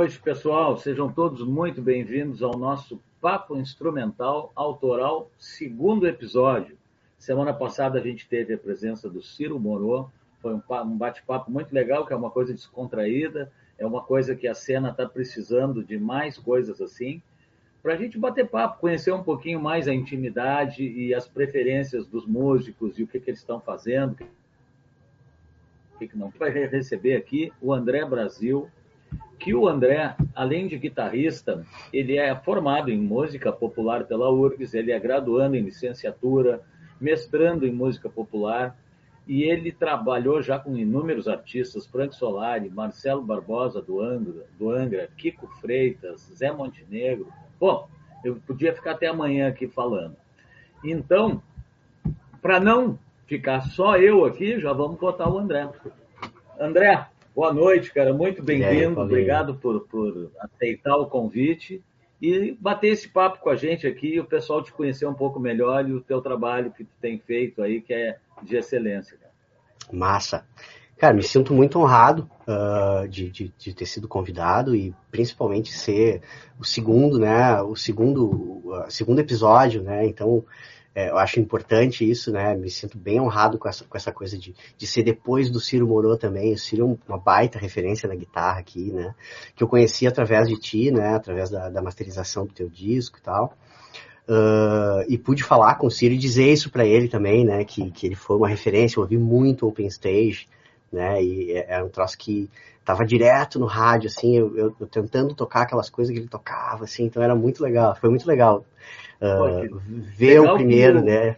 Noite, pessoal. Sejam todos muito bem-vindos ao nosso Papo Instrumental Autoral, segundo episódio. Semana passada a gente teve a presença do Ciro Moro, foi um bate-papo muito legal, que é uma coisa descontraída, é uma coisa que a cena está precisando de mais coisas assim, para a gente bater papo, conhecer um pouquinho mais a intimidade e as preferências dos músicos e o que, que eles estão fazendo, o que, que não. Vai receber aqui o André Brasil, que o André, além de guitarrista, ele é formado em música popular pela URGS, ele é graduando em licenciatura, mestrando em música popular, e ele trabalhou já com inúmeros artistas, Frank Solari, Marcelo Barbosa do Angra, do Angra, Kiko Freitas, Zé Montenegro. Bom, eu podia ficar até amanhã aqui falando. Então, para não ficar só eu aqui, já vamos botar o André. André, boa noite, cara. Muito bem-vindo. Obrigado por, por aceitar o convite e bater esse papo com a gente aqui, o pessoal te conhecer um pouco melhor e o teu trabalho que tu tem feito aí, que é de excelência. Cara. Massa. Cara, me sinto muito honrado uh, de, de, de, ter sido convidado e principalmente ser o segundo, né, o segundo, uh, segundo episódio, né, então é, eu acho importante isso, né? Me sinto bem honrado com essa, com essa coisa de, de ser depois do Ciro Morô também. O Ciro é uma baita referência na guitarra aqui, né? Que eu conheci através de ti, né? Através da, da masterização do teu disco e tal. Uh, e pude falar com o Ciro e dizer isso para ele também, né? Que, que ele foi uma referência. Eu ouvi muito Open Stage, né? E é, é um troço que tava direto no rádio, assim, eu, eu, eu, tentando tocar aquelas coisas que ele tocava, assim, então era muito legal, foi muito legal uh, ver o primeiro, né?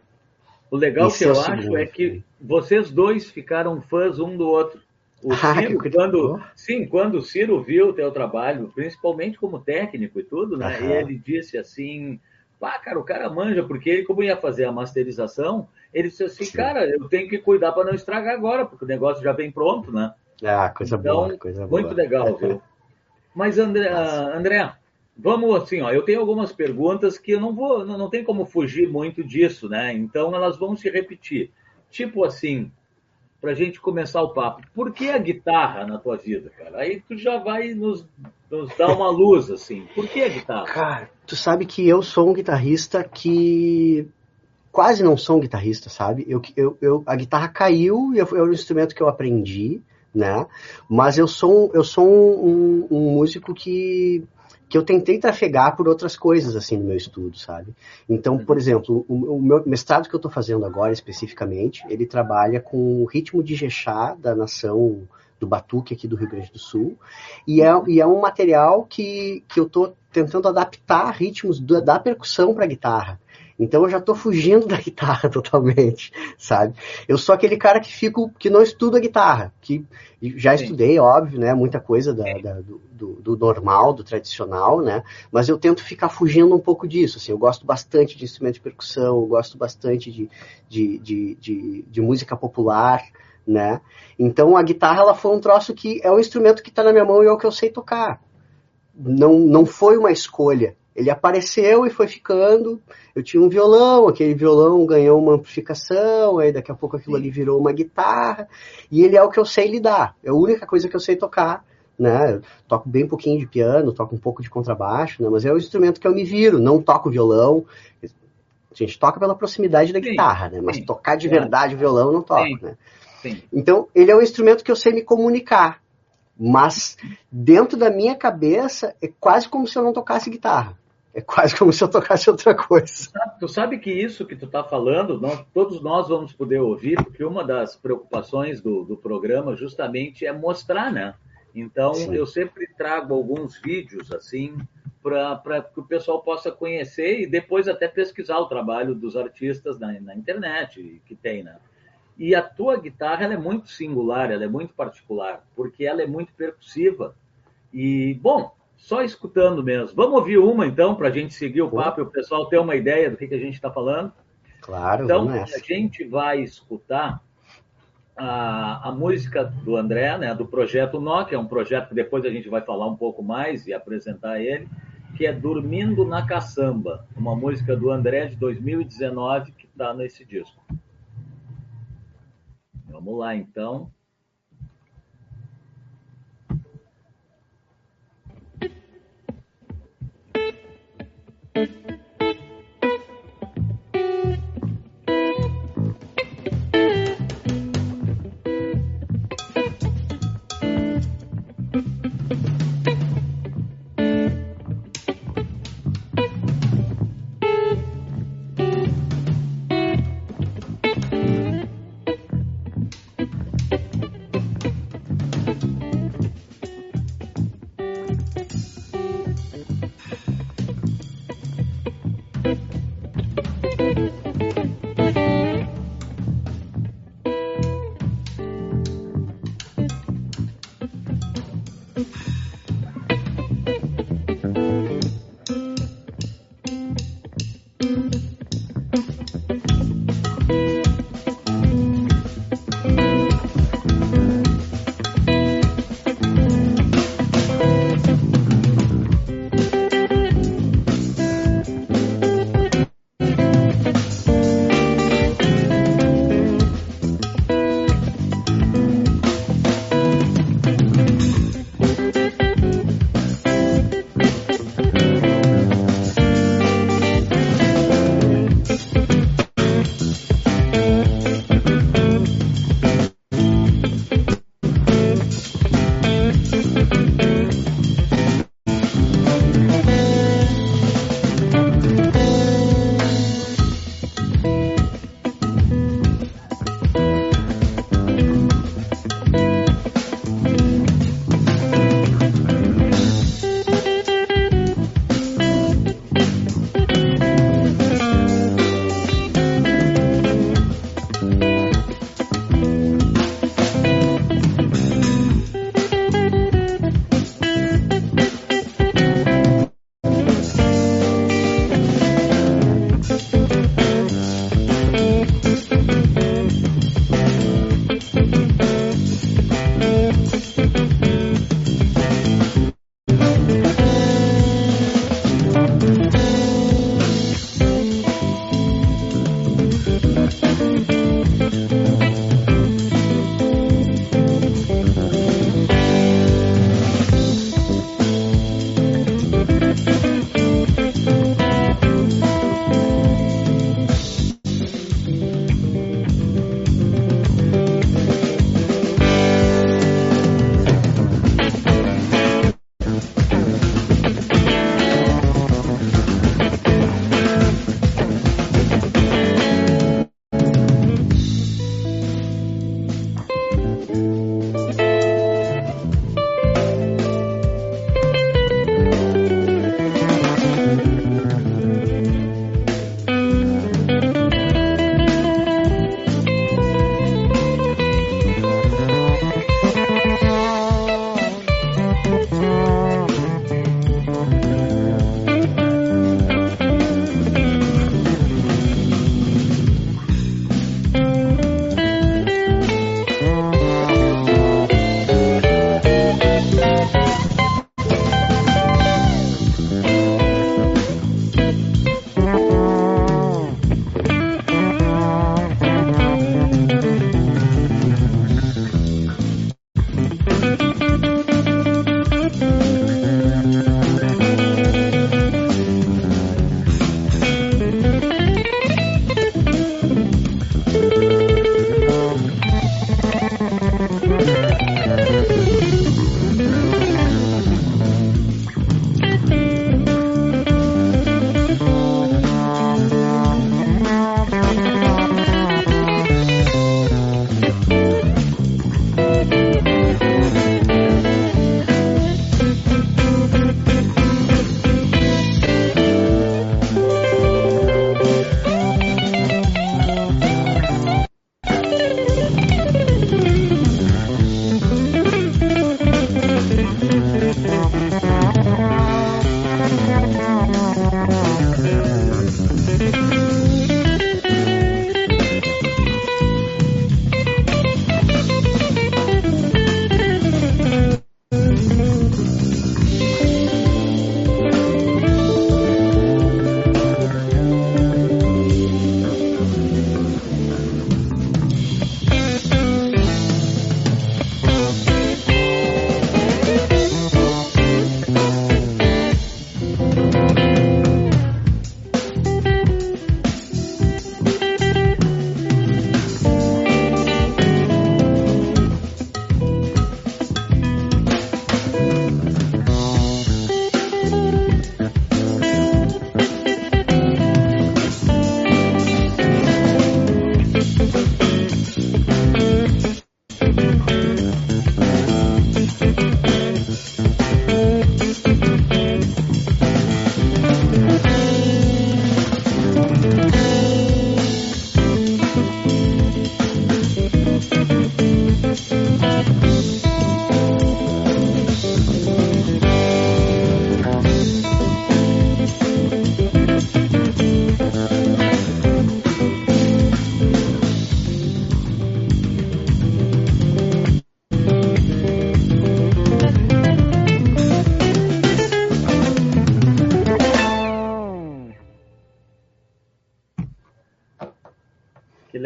O legal que eu acho é que vocês dois ficaram fãs um do outro. O ah, Ciro, quando, sim, quando o Ciro viu o teu trabalho, principalmente como técnico e tudo, né? E ele disse assim, pá, cara, o cara manja, porque ele, como ia fazer a masterização, ele disse assim, sim. cara, eu tenho que cuidar para não estragar agora, porque o negócio já vem pronto, né? Ah, coisa então, boa, coisa boa. Muito legal, viu? Mas, André, André, Vamos assim, ó, eu tenho algumas perguntas que eu não vou, não, não tem como fugir muito disso, né? Então elas vão se repetir. Tipo assim, para a gente começar o papo, por que a guitarra na tua vida, cara? Aí tu já vai nos, nos dar uma luz, assim. Por que a guitarra? Cara, tu sabe que eu sou um guitarrista que quase não sou um guitarrista, sabe? Eu, eu, eu, a guitarra caiu e é um instrumento que eu aprendi, né? Mas eu sou, eu sou um, um, um músico que que eu tentei trafegar por outras coisas, assim, no meu estudo, sabe? Então, por exemplo, o, o meu mestrado que eu estou fazendo agora, especificamente, ele trabalha com o ritmo de Jexá da nação do Batuque aqui do Rio Grande do Sul, e é, e é um material que, que eu estou tentando adaptar ritmos da, da percussão para guitarra. Então eu já estou fugindo da guitarra totalmente, sabe? Eu sou aquele cara que fico, que não estuda guitarra, que já Sim. estudei, óbvio, né? Muita coisa da, da, do, do, normal, do tradicional, né? Mas eu tento ficar fugindo um pouco disso. Assim, eu gosto bastante de instrumento de percussão, eu gosto bastante de, de, de, de, de música popular, né? Então a guitarra ela foi um troço que é um instrumento que está na minha mão e é o que eu sei tocar. Não, não foi uma escolha, ele apareceu e foi ficando. Eu tinha um violão, aquele violão ganhou uma amplificação, aí daqui a pouco aquilo ali virou uma guitarra. E ele é o que eu sei lidar. É a única coisa que eu sei tocar. Né? Eu toco bem pouquinho de piano, toco um pouco de contrabaixo, né? mas é o instrumento que eu me viro. Não toco violão. A gente toca pela proximidade da sim, guitarra, né? Mas sim. tocar de verdade o violão eu não toco, sim? Então, ele é um instrumento que eu sei me comunicar. Mas dentro da minha cabeça é quase como se eu não tocasse guitarra. É quase como se eu tocasse outra coisa. Tu sabe, tu sabe que isso que tu está falando, nós, todos nós vamos poder ouvir, porque uma das preocupações do, do programa justamente é mostrar, né? Então, Sim. eu sempre trago alguns vídeos assim para que o pessoal possa conhecer e depois até pesquisar o trabalho dos artistas na, na internet que tem, né? E a tua guitarra ela é muito singular, ela é muito particular, porque ela é muito percussiva. E, bom, só escutando mesmo. Vamos ouvir uma, então, para a gente seguir o papo e o pessoal ter uma ideia do que, que a gente está falando? Claro, Então, a gente vai escutar a, a música do André, né, do projeto Nó, que é um projeto que depois a gente vai falar um pouco mais e apresentar ele, que é Dormindo na Caçamba, uma música do André de 2019 que está nesse disco. Vamos lá, então.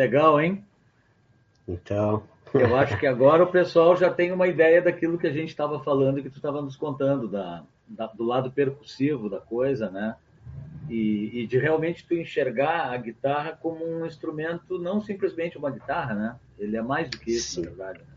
Legal, hein? Então. Eu acho que agora o pessoal já tem uma ideia daquilo que a gente estava falando que tu estava nos contando, da, da, do lado percussivo da coisa, né? E, e, de realmente tu enxergar a guitarra como um instrumento, não simplesmente uma guitarra, né? Ele é mais do que isso, Sim. na verdade. Né?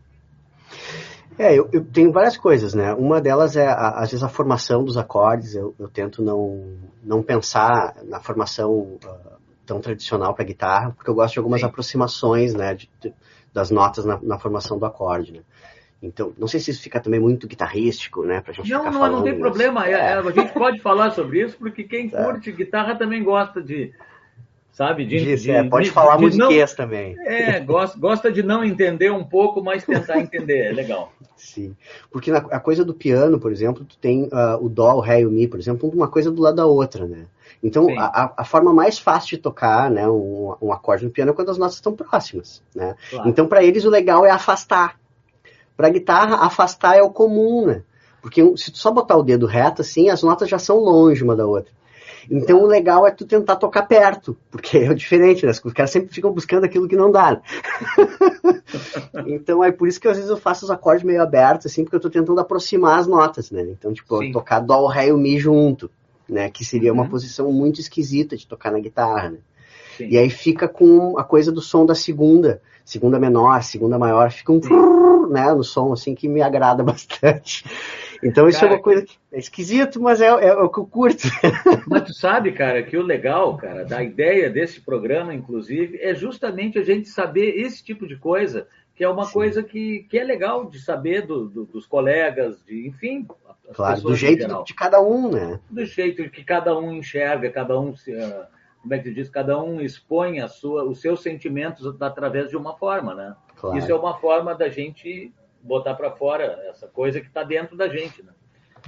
É, eu, eu, tenho várias coisas, né? Uma delas é, a, às vezes, a formação dos acordes. Eu, eu tento não, não pensar na formação uh, tão tradicional para guitarra, porque eu gosto de algumas Sim. aproximações, né? De, de, das notas na, na, formação do acorde, né? Então, não sei se isso fica também muito guitarrístico, né? Pra gente não, não, não tem problema. É, é. A gente pode falar sobre isso, porque quem é. curte guitarra também gosta de, sabe? De, Diz, de, é, pode de, falar musiquês também. É, gosta, gosta de não entender um pouco, mas tentar entender, é legal. Sim, porque na, a coisa do piano, por exemplo, tu tem uh, o dó, o ré e o mi, por exemplo, uma coisa do lado da outra, né? Então, a, a, forma mais fácil de tocar né, um, um, acorde no piano é quando as notas estão próximas, né? Claro. Então, para eles, o legal é afastar. Para a guitarra, afastar é o comum, né? Porque se tu só botar o dedo reto, assim, as notas já são longe uma da outra. Então o legal é tu tentar tocar perto, porque é diferente, né? Os caras sempre ficam buscando aquilo que não dá. Né? então é por isso que às vezes eu faço os acordes meio abertos, assim, porque eu estou tentando aproximar as notas, né? Então, tipo, tocar dó, ré e mi junto, né? Que seria uma uhum. posição muito esquisita de tocar na guitarra, né? E aí fica com a coisa do som da segunda, segunda menor, segunda maior, fica um né, no som assim que me agrada bastante. Então isso cara, é uma coisa que é esquisito, mas é, é, é, o que eu curto. Mas tu sabe, cara, que o legal, cara, da ideia desse programa, inclusive, é justamente a gente saber esse tipo de coisa, que é uma Sim. coisa que, que é legal de saber do, do, dos colegas, de, enfim. Claro, do jeito de cada um, né? Do jeito que cada um enxerga, cada um se. Uh, como é que diz? Cada um expõe a sua, os seus sentimentos através de uma forma, né? Claro. Isso é uma forma da gente botar para fora essa coisa que está dentro da gente, né?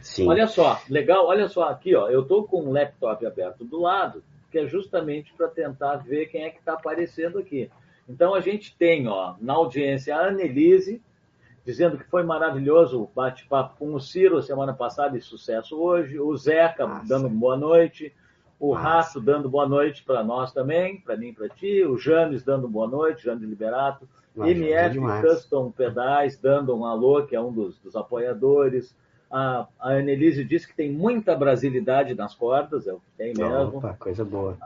Sim. Olha só, legal, olha só aqui, ó, eu estou com um laptop aberto do lado, que é justamente para tentar ver quem é que está aparecendo aqui. Então a gente tem, ó, na audiência a Annelise, dizendo que foi maravilhoso o bate-papo com o Ciro semana passada e sucesso hoje, o Zeca Nossa. dando boa noite, o Nossa. Rato dando boa noite para nós também, para mim e para ti, o James dando boa noite, James Liberato, MF Custom Pedais dando um alô, que é um dos, dos apoiadores. A, a Annelise disse que tem muita brasilidade nas cordas, é o que tem mesmo. Opa, coisa boa.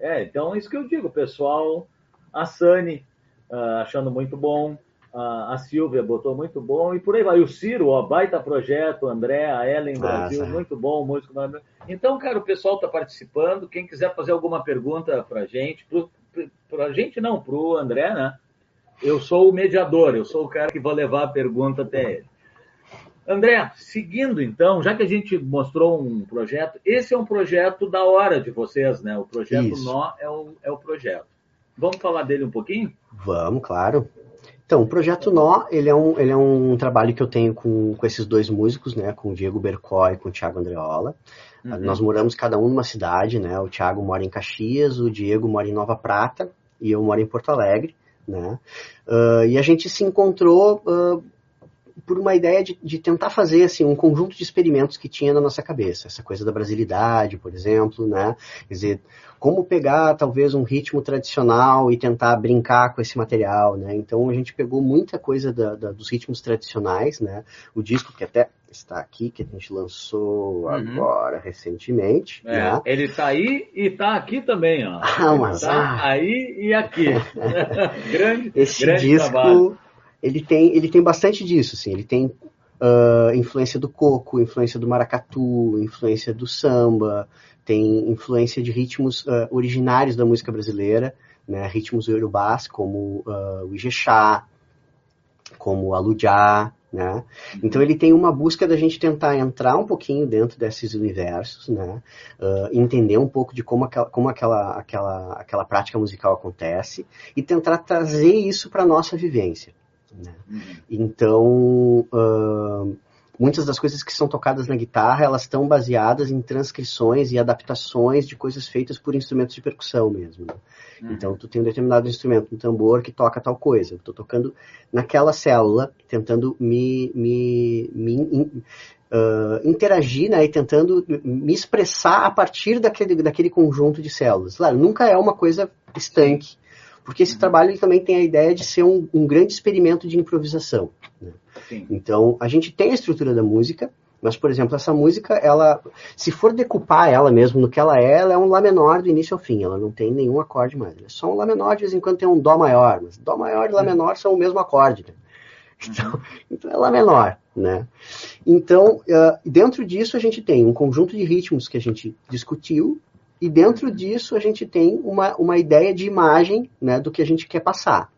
É, então isso que eu digo, pessoal. A Sani uh, achando muito bom. Uh, a Silvia botou muito bom. E por aí vai. O Ciro, ó, baita projeto. André, a Ellen Brasil, Nossa. muito bom. Músico Então, cara, o pessoal está participando. Quem quiser fazer alguma pergunta para gente, para a gente não, para o André, né? Eu sou o mediador, eu sou o cara que vou levar a pergunta até ele. André, seguindo então, já que a gente mostrou um projeto, esse é um projeto da hora de vocês, né? O projeto Isso. Nó é o, é o projeto. Vamos falar dele um pouquinho? Vamos, claro. Então, o Projeto Nó, ele é um, ele é um trabalho que eu tenho com, com esses dois músicos, né? Com o Diego Bercó e com o Thiago Andreola. Uhum. Nós moramos cada um numa cidade, né? O Thiago mora em Caxias, o Diego mora em Nova Prata e eu moro em Porto Alegre né? Uh, e a gente se encontrou uh, por uma ideia de, de, tentar fazer assim um conjunto de experimentos que tinha na nossa cabeça, essa coisa da brasilidade, por exemplo, né? Quer dizer, como pegar talvez um ritmo tradicional e tentar brincar com esse material, né? Então a gente pegou muita coisa da, da, dos ritmos tradicionais, né? O disco que até está aqui, que a gente lançou uhum. agora recentemente. É, né? Ele está aí e está aqui também, ó. Ah, mas tá ah. aí e aqui. grande, Esse grande disco, trabalho. Ele tem, ele tem bastante disso, assim. Ele tem uh, influência do coco, influência do maracatu, influência do samba, tem influência de ritmos uh, originários da música brasileira, né? Ritmos urubás como uh, o Ijexá, como o Alujá, né? Então ele tem uma busca da gente tentar entrar um pouquinho dentro desses universos, né? Uh, entender um pouco de como aquela, como aquela, aquela, aquela prática musical acontece e tentar trazer isso para nossa vivência. Né? Então uh, muitas das coisas que são tocadas na guitarra elas estão baseadas em transcrições e adaptações de coisas feitas por instrumentos de percussão mesmo. Né? Uhum. Então, tu tem um determinado instrumento, um tambor que toca tal coisa. Eu tô tocando naquela célula, tentando me, me, me uh, interagir, né, e tentando me expressar a partir daquele, daquele conjunto de células. Claro, nunca é uma coisa estanque, Porque esse uhum. trabalho ele também tem a ideia de ser um, um grande experimento de improvisação. Né? Então, a gente tem a estrutura da música, mas, por exemplo, essa música, ela, se for decupar ela mesmo no que ela é, ela é um Lá menor do início ao fim. Ela não tem nenhum acorde mais. é só um Lá menor, de vez em quando tem um Dó maior. Mas Dó maior e Lá uhum. menor são o mesmo acorde. Né? Então, uhum. então é Lá menor. Né? Então, dentro disso, a gente tem um conjunto de ritmos que a gente discutiu, e dentro disso, a gente tem uma, uma ideia de imagem né, do que a gente quer passar.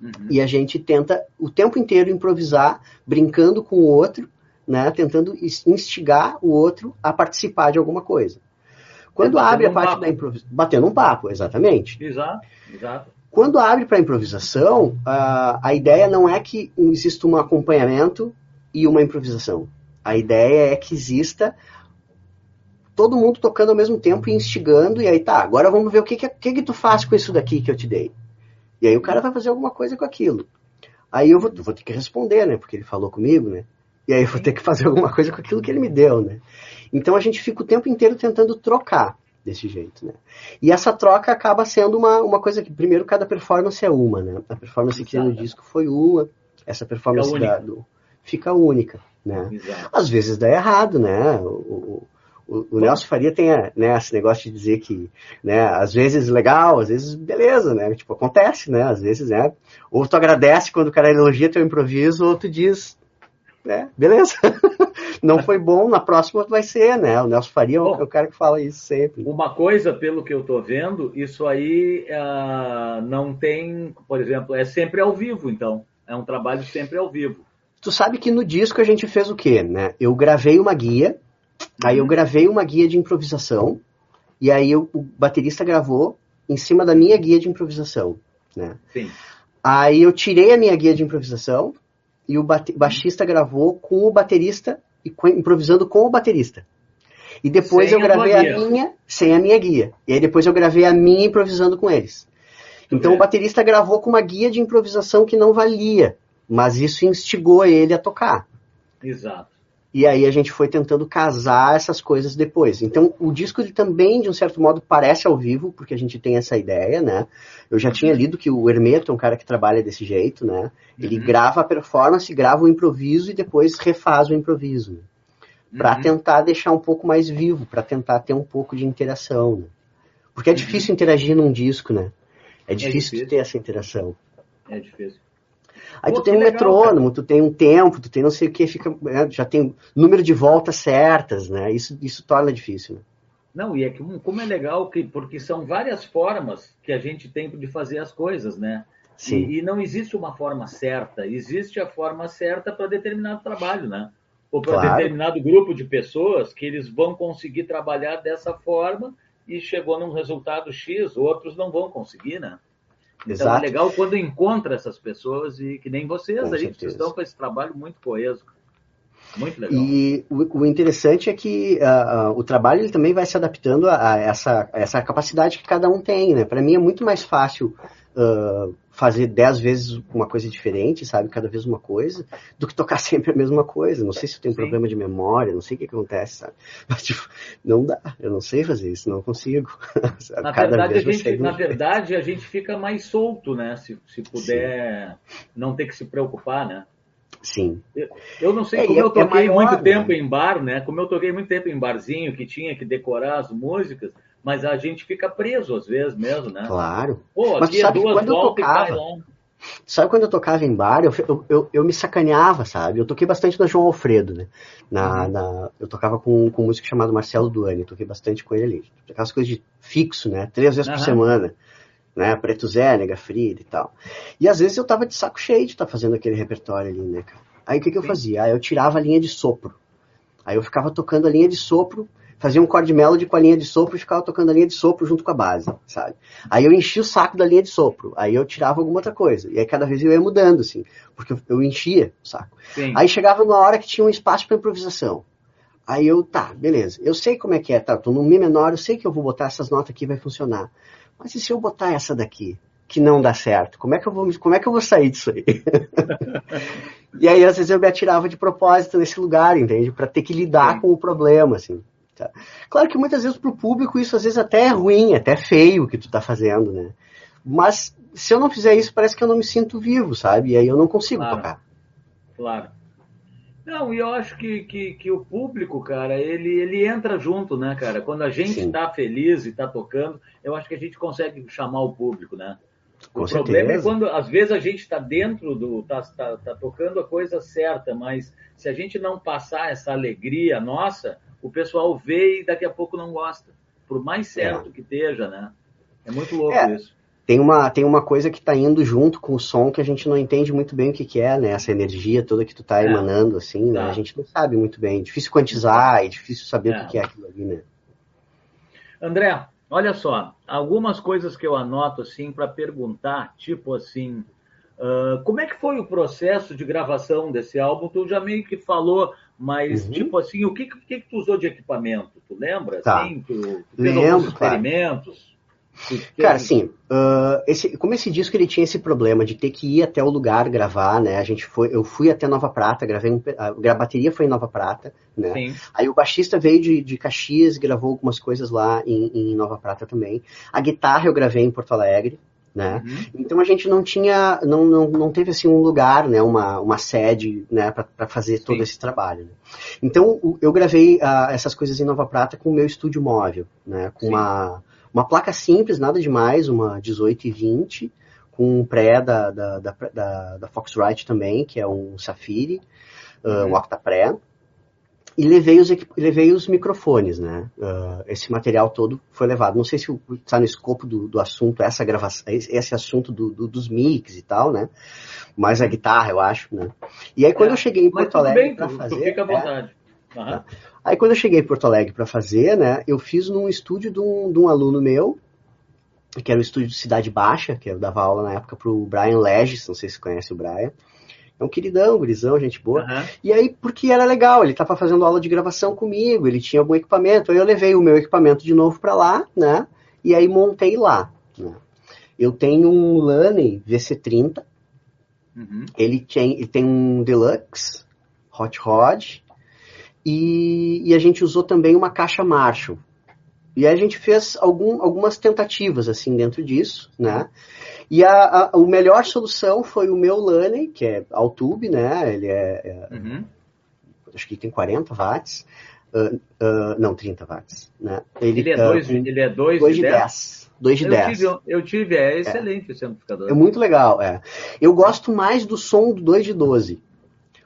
Uhum. E a gente tenta o tempo inteiro improvisar, brincando com o outro, né, tentando instigar o outro a participar de alguma coisa. Quando é, abre a parte papo. da improvisação. Batendo um papo, exatamente. Exato, exato. Quando abre para a improvisação, a, a ideia não é que exista um acompanhamento e uma improvisação. A ideia é que exista todo mundo tocando ao mesmo tempo e instigando, e aí tá, agora vamos ver o que, que, que, que tu faz com isso daqui que eu te dei. E aí o cara vai fazer alguma coisa com aquilo. Aí eu vou, vou ter que responder, né? Porque ele falou comigo, né? E aí eu vou ter que fazer alguma coisa com aquilo que ele me deu, né? Então a gente fica o tempo inteiro tentando trocar desse jeito, né? E essa troca acaba sendo uma, uma coisa que, primeiro, cada performance é uma, né? A performance que no disco foi uma, essa performance da, do, fica única, né? Exato. Às vezes dá errado, né? O, o, o Nelson Faria tem né, esse negócio de dizer que, né, às vezes legal, às vezes beleza, né? Tipo, acontece, né? Às vezes, né? Ou tu agradece quando o cara elogia teu improviso, ou tu diz, né, beleza. não foi bom, na próxima vai ser, né? O Nelson Faria é o cara que fala isso sempre. Uma coisa, pelo que eu tô vendo, isso aí uh, não tem, por exemplo, é sempre ao vivo, então. É um trabalho sempre ao vivo. Tu sabe que no disco a gente fez o quê, né? Eu gravei uma guia Aí eu gravei uma guia de improvisação, e aí eu, o baterista gravou em cima da minha guia de improvisação, né? Sim. Aí eu tirei a minha guia de improvisação e o baixista gravou com o baterista, improvisando com o baterista. E depois sem eu gravei a, a, minha, sem a minha guia. E aí depois eu gravei a minha improvisando com eles. Então é. o baterista gravou com uma guia de improvisação que não valia, mas isso instigou ele a tocar. Exato. E aí a gente foi tentando casar essas coisas depois. Então o disco ele também, de um certo modo, parece ao vivo, porque a gente tem essa ideia, né? Eu já tinha lido que o Hermeto é um cara que trabalha desse jeito, né? Ele uhum. grava a performance, grava o improviso e depois refaz o improviso. Para uhum. tentar deixar um pouco mais vivo, para tentar ter um pouco de interação. Né? Porque é uhum. difícil interagir num disco, né? É difícil, é difícil. ter essa interação. É difícil. Aí Pô, tu tem um legal, metrônomo, cara. tu tem um tempo, tu tem não sei o que, fica, né, já tem número de voltas certas, né? Isso, isso torna difícil. Né? Não, e é que como é legal que porque são várias formas que a gente tem de fazer as coisas, né? Sim. E, e não existe uma forma certa, existe a forma certa para determinado trabalho, né? Ou para claro. determinado grupo de pessoas que eles vão conseguir trabalhar dessa forma e chegou num resultado X, outros não vão conseguir, né? Então Exato. é legal quando encontra essas pessoas e que nem vocês Com aí, que estão com esse trabalho muito coeso. Muito legal. E o, o interessante é que uh, uh, o trabalho ele também vai se adaptando a, a, essa, a essa capacidade que cada um tem, né? Para mim é muito mais fácil uh, fazer dez vezes uma coisa diferente, sabe? Cada vez uma coisa, do que tocar sempre a mesma coisa. Não sei se eu tenho Sim. problema de memória, não sei o que acontece, sabe? Mas, tipo, não dá, eu não sei fazer isso, não consigo. Na, verdade, a gente, na verdade, a gente fica mais solto, né? Se, se puder Sim. não ter que se preocupar, né? Sim. Eu, eu não sei é, como eu é toquei é maior, muito né? tempo em bar, né? Como eu toquei muito tempo em barzinho, que tinha que decorar as músicas, mas a gente fica preso às vezes mesmo, né? Claro. Pô, mas aqui é duas quando voltas eu tocava, Sabe quando eu tocava em bar, eu, eu, eu, eu, me sacaneava, sabe? Eu toquei bastante na João Alfredo, né? Na, uhum. na, eu tocava com, com um músico chamado Marcelo Duane, toquei bastante com ele ali. Aquelas coisas de fixo, né? Três vezes uhum. por semana. Né? Preto Zé, Nega Frida e tal. E às vezes eu tava de saco cheio de estar tá fazendo aquele repertório ali, né, cara? Aí o que, que eu fazia? Aí eu tirava a linha de sopro. Aí eu ficava tocando a linha de sopro fazia um chord melody com a linha de sopro e ficava tocando a linha de sopro junto com a base, sabe? Aí eu enchia o saco da linha de sopro, aí eu tirava alguma outra coisa. E aí cada vez eu ia mudando, assim, porque eu enchia o saco. Sim. Aí chegava uma hora que tinha um espaço para improvisação. Aí eu, tá, beleza. Eu sei como é que é, tá? tô no Mi menor, eu sei que eu vou botar essas notas aqui vai funcionar. Mas e se eu botar essa daqui? Que não dá certo. Como é que eu vou, como é que eu vou sair disso aí? e aí, às vezes, eu me atirava de propósito nesse lugar, entende? para ter que lidar Sim. com o problema, assim. Tá? Claro que muitas vezes para o público isso às vezes até é ruim, até feio o que tu está fazendo, né? Mas se eu não fizer isso, parece que eu não me sinto vivo, sabe? E aí eu não consigo claro. tocar. Claro. Não, e eu acho que, que, que, o público, cara, ele, ele entra junto, né, cara? Quando a gente está feliz e está tocando, eu acho que a gente consegue chamar o público, né? Com o certeza. problema é quando, às vezes, a gente está dentro do. Tá, tá, tá, tocando a coisa certa, mas se a gente não passar essa alegria nossa, o pessoal vê e daqui a pouco não gosta. Por mais certo é. que esteja, né? É muito louco é. isso. Tem uma, tem uma coisa que está indo junto com o som que a gente não entende muito bem o que, que é, né? Essa energia toda que tu tá emanando, assim, né? A gente não sabe muito bem. É difícil quantizar, é difícil saber o que, que é aquilo ali, né? André, Olha só, algumas coisas que eu anoto assim para perguntar, tipo assim, uh, como é que foi o processo de gravação desse álbum? Tu já meio que falou, mas uhum. tipo assim, o que, que, que tu usou de equipamento? Tu lembra? Tá. Assim, tu, tu fez Lembro, experimentos? Cara, sim. Uh, esse, como esse disco ele tinha esse problema de ter que ir até o lugar gravar, né? A gente foi, eu fui até Nova Prata, gravei a, bateria foi em Nova Prata, né? Sim. Aí o baixista veio de, de Caxias, gravou algumas coisas lá em, em Nova Prata também. A guitarra eu gravei em Porto Alegre, né? Uhum. Então a gente não tinha, não, não, não teve assim um lugar, né? Uma, uma sede, né? Para fazer todo Sim. esse trabalho. Né? Então eu gravei uh, essas coisas em Nova Prata com o meu estúdio móvel, né? Com Sim. uma uma placa simples, nada demais, uma 18 e 20, com um pré da, da, da, da, da Foxrite também, que é um Safiri, uh, um Octa Pré. E levei os, levei os microfones, né? Uh, esse material todo foi levado. Não sei se está no escopo do, do assunto, essa gravação, esse assunto do, do, dos mix e tal, né? Mas a guitarra, eu acho, né? E aí quando É, eu cheguei em Porto Alegre para fazer... fica à é, vontade. Aham. Aí quando eu cheguei em Porto Alegre para fazer, né, eu fiz num estúdio de um, de um aluno meu, que era o estúdio de Cidade Baixa, que eu dava aula na época pro Brian Legis, não sei se você conhece o Brian. É um queridão, gurizão, gente boa. Aham. E aí, porque era legal, ele tava fazendo aula de gravação comigo, ele tinha algum equipamento, aí eu levei o meu equipamento de novo para lá, né, e aí montei lá. né. Eu tenho um Laney VC30, Uhum. ele tem, ele tem um Deluxe Hot Rod e, e a gente usou também uma caixa Marshall. E a gente fez algum, algumas tentativas assim dentro disso, né? E a, a, a melhor solução foi o meu Laney, que é Altube, né? Ele é, é Uhum. acho que tem 40 watts, ah, ah, não 30 watts, né? Ele, Ele é ah, 2 com ele é dois dois de de 10? 10. 2 de Eu 10. tive, eu tive, é excelente esse amplificador. É muito legal, é. Eu gosto mais do som do 2 de 12.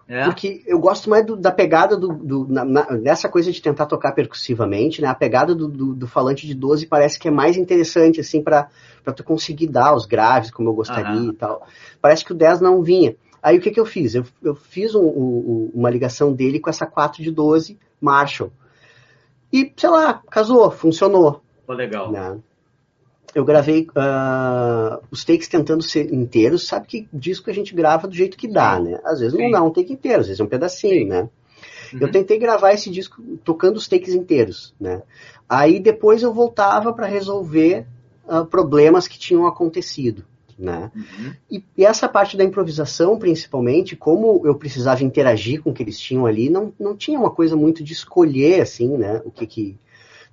É? Porque eu gosto mais do- da pegada do. do- na- na- nessa coisa de tentar tocar percussivamente, né? A pegada do, do- do falante de 12 parece que é mais interessante, assim, pra pra tu conseguir dar os graves como eu gostaria Aham. e tal. Parece que o 10 não vinha. Aí o que, que eu fiz? Eu, eu fiz um- um- uma ligação dele com essa 4 de 12 Marshall. E, sei lá, casou, funcionou. Foi legal. né? Eu gravei ah, os takes tentando ser inteiros. Sabe que disco a gente grava do jeito que dá, né? Às vezes não Sim. dá um take inteiro, às vezes é um pedacinho, Sim. né? Uhum. Eu tentei gravar esse disco tocando os takes inteiros, né? Aí depois eu voltava para resolver ah, problemas que tinham acontecido, né? Uhum. E, e essa parte da improvisação, principalmente, como eu precisava interagir com o que eles tinham ali, não, não tinha uma coisa muito de escolher, assim, né? O que que...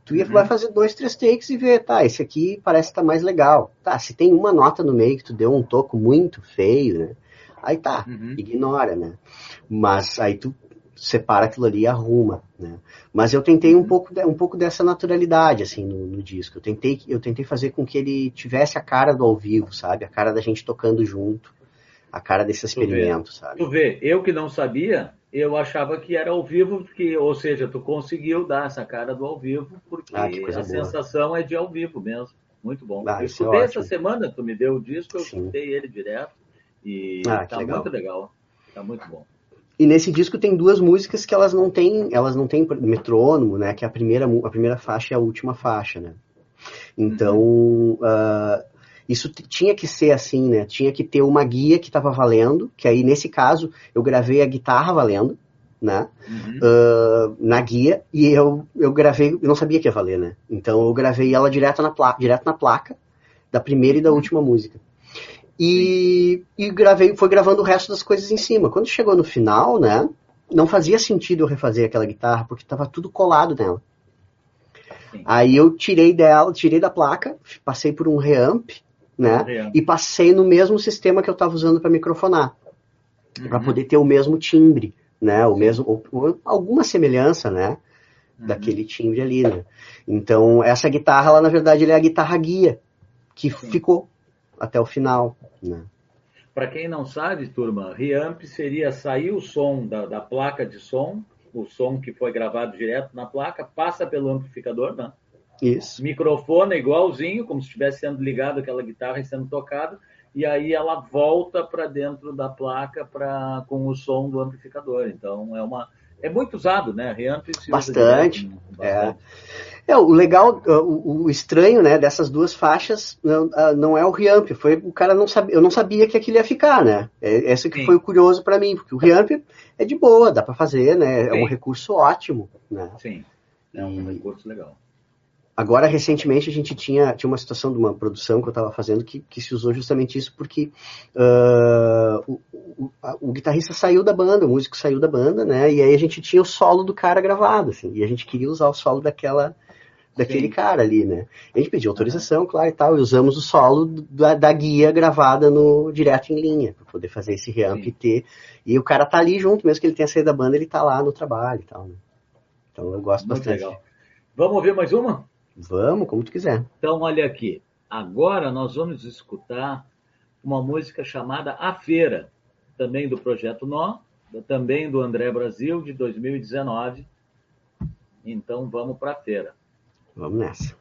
Tu ia, Uhum. vai fazer dois, três takes e ver, tá, esse aqui parece estar mais legal. Tá, se tem uma nota no meio que tu deu um toco muito feio, né? Aí tá, Uhum. ignora, né? Mas aí tu separa aquilo ali e arruma, né? Mas eu tentei um Uhum. pouco, de- um pouco dessa naturalidade, assim, no, no disco. Eu tentei, eu tentei fazer com que ele tivesse a cara do ao vivo, sabe? A cara da gente tocando junto. A cara desse Tu experimento, sabe? Tu vê, eu que não sabia, eu achava que era ao vivo, que, ou seja, tu conseguiu dar essa cara do ao vivo, porque Ah, a boa. sensação é de ao vivo mesmo. Muito bom. Ah, eu é escutei ótimo. essa semana, tu me deu o disco, eu Sim. escutei ele direto. E Ah, tá legal. muito legal. Tá muito bom. E nesse disco tem duas músicas que elas não têm, elas não têm metrônomo, né? Que a primeira, a primeira faixa é a última faixa, né? Então, ah, isso tinha que ser assim, né? Tinha que ter uma guia que estava valendo, que aí nesse caso eu gravei a guitarra valendo, né? Uhum. ah, na guia e eu, eu gravei, eu não sabia que ia valer, né? Então eu gravei ela direto na, pla direto na placa da primeira e da última música. E, e gravei, foi gravando o resto das coisas em cima. Quando chegou no final, né? Não fazia sentido eu refazer aquela guitarra porque estava tudo colado nela. Sim. Aí eu tirei dela, tirei da placa, passei por um reamp, né? Reamp. E passei no mesmo sistema que eu estava usando para microfonar, para Uhum. poder ter o mesmo timbre, né? O mesmo, ou- ou alguma semelhança, né? Uhum. Daquele timbre ali, né? Então essa guitarra, ela, na verdade, ela é a guitarra guia que ficou até o final, né? Para quem não sabe, turma, reamp seria sair o som da, da placa de som, o som que foi gravado direto na placa, passa pelo amplificador, né? Isso. microfone igualzinho, como se estivesse sendo ligado aquela guitarra e sendo tocada, e aí ela volta para dentro da placa pra, com o som do amplificador. Então é uma é muito usado, né? Reamp se usa Bastante, direto, bastante. É, o legal, o, o estranho, né, dessas duas faixas não, ah, não é o reamp, foi o cara não sabia, eu não sabia que aquilo ia ficar, né? É, esse que Sim. foi o curioso para mim, porque o reamp é de boa, dá para fazer, né? É Sim. um recurso ótimo, né? Sim, é um E- recurso legal. Agora, recentemente, a gente tinha, tinha uma situação de uma produção que eu estava fazendo que, que se usou justamente isso porque ah, o, o, a- o guitarrista saiu da banda, o músico saiu da banda, né? E aí a gente tinha o solo do cara gravado, assim, e a gente queria usar o solo daquela, daquele Sim. cara ali, né? A gente pediu autorização, claro, e tal, e usamos o solo da, da guia gravada no direto em linha, para poder fazer esse reamp Sim. e ter. E o cara tá ali junto, mesmo que ele tenha saído da banda, ele tá lá no trabalho e tal, né? Então eu gosto Muito bastante. legal. Vamos ouvir mais uma? Vamos, como tu quiser. Então, olha aqui. Agora nós vamos escutar uma música chamada A Feira, também do Projeto Nó, também do André Brasil, de 2019. Então, vamos para a feira. Vamos nessa.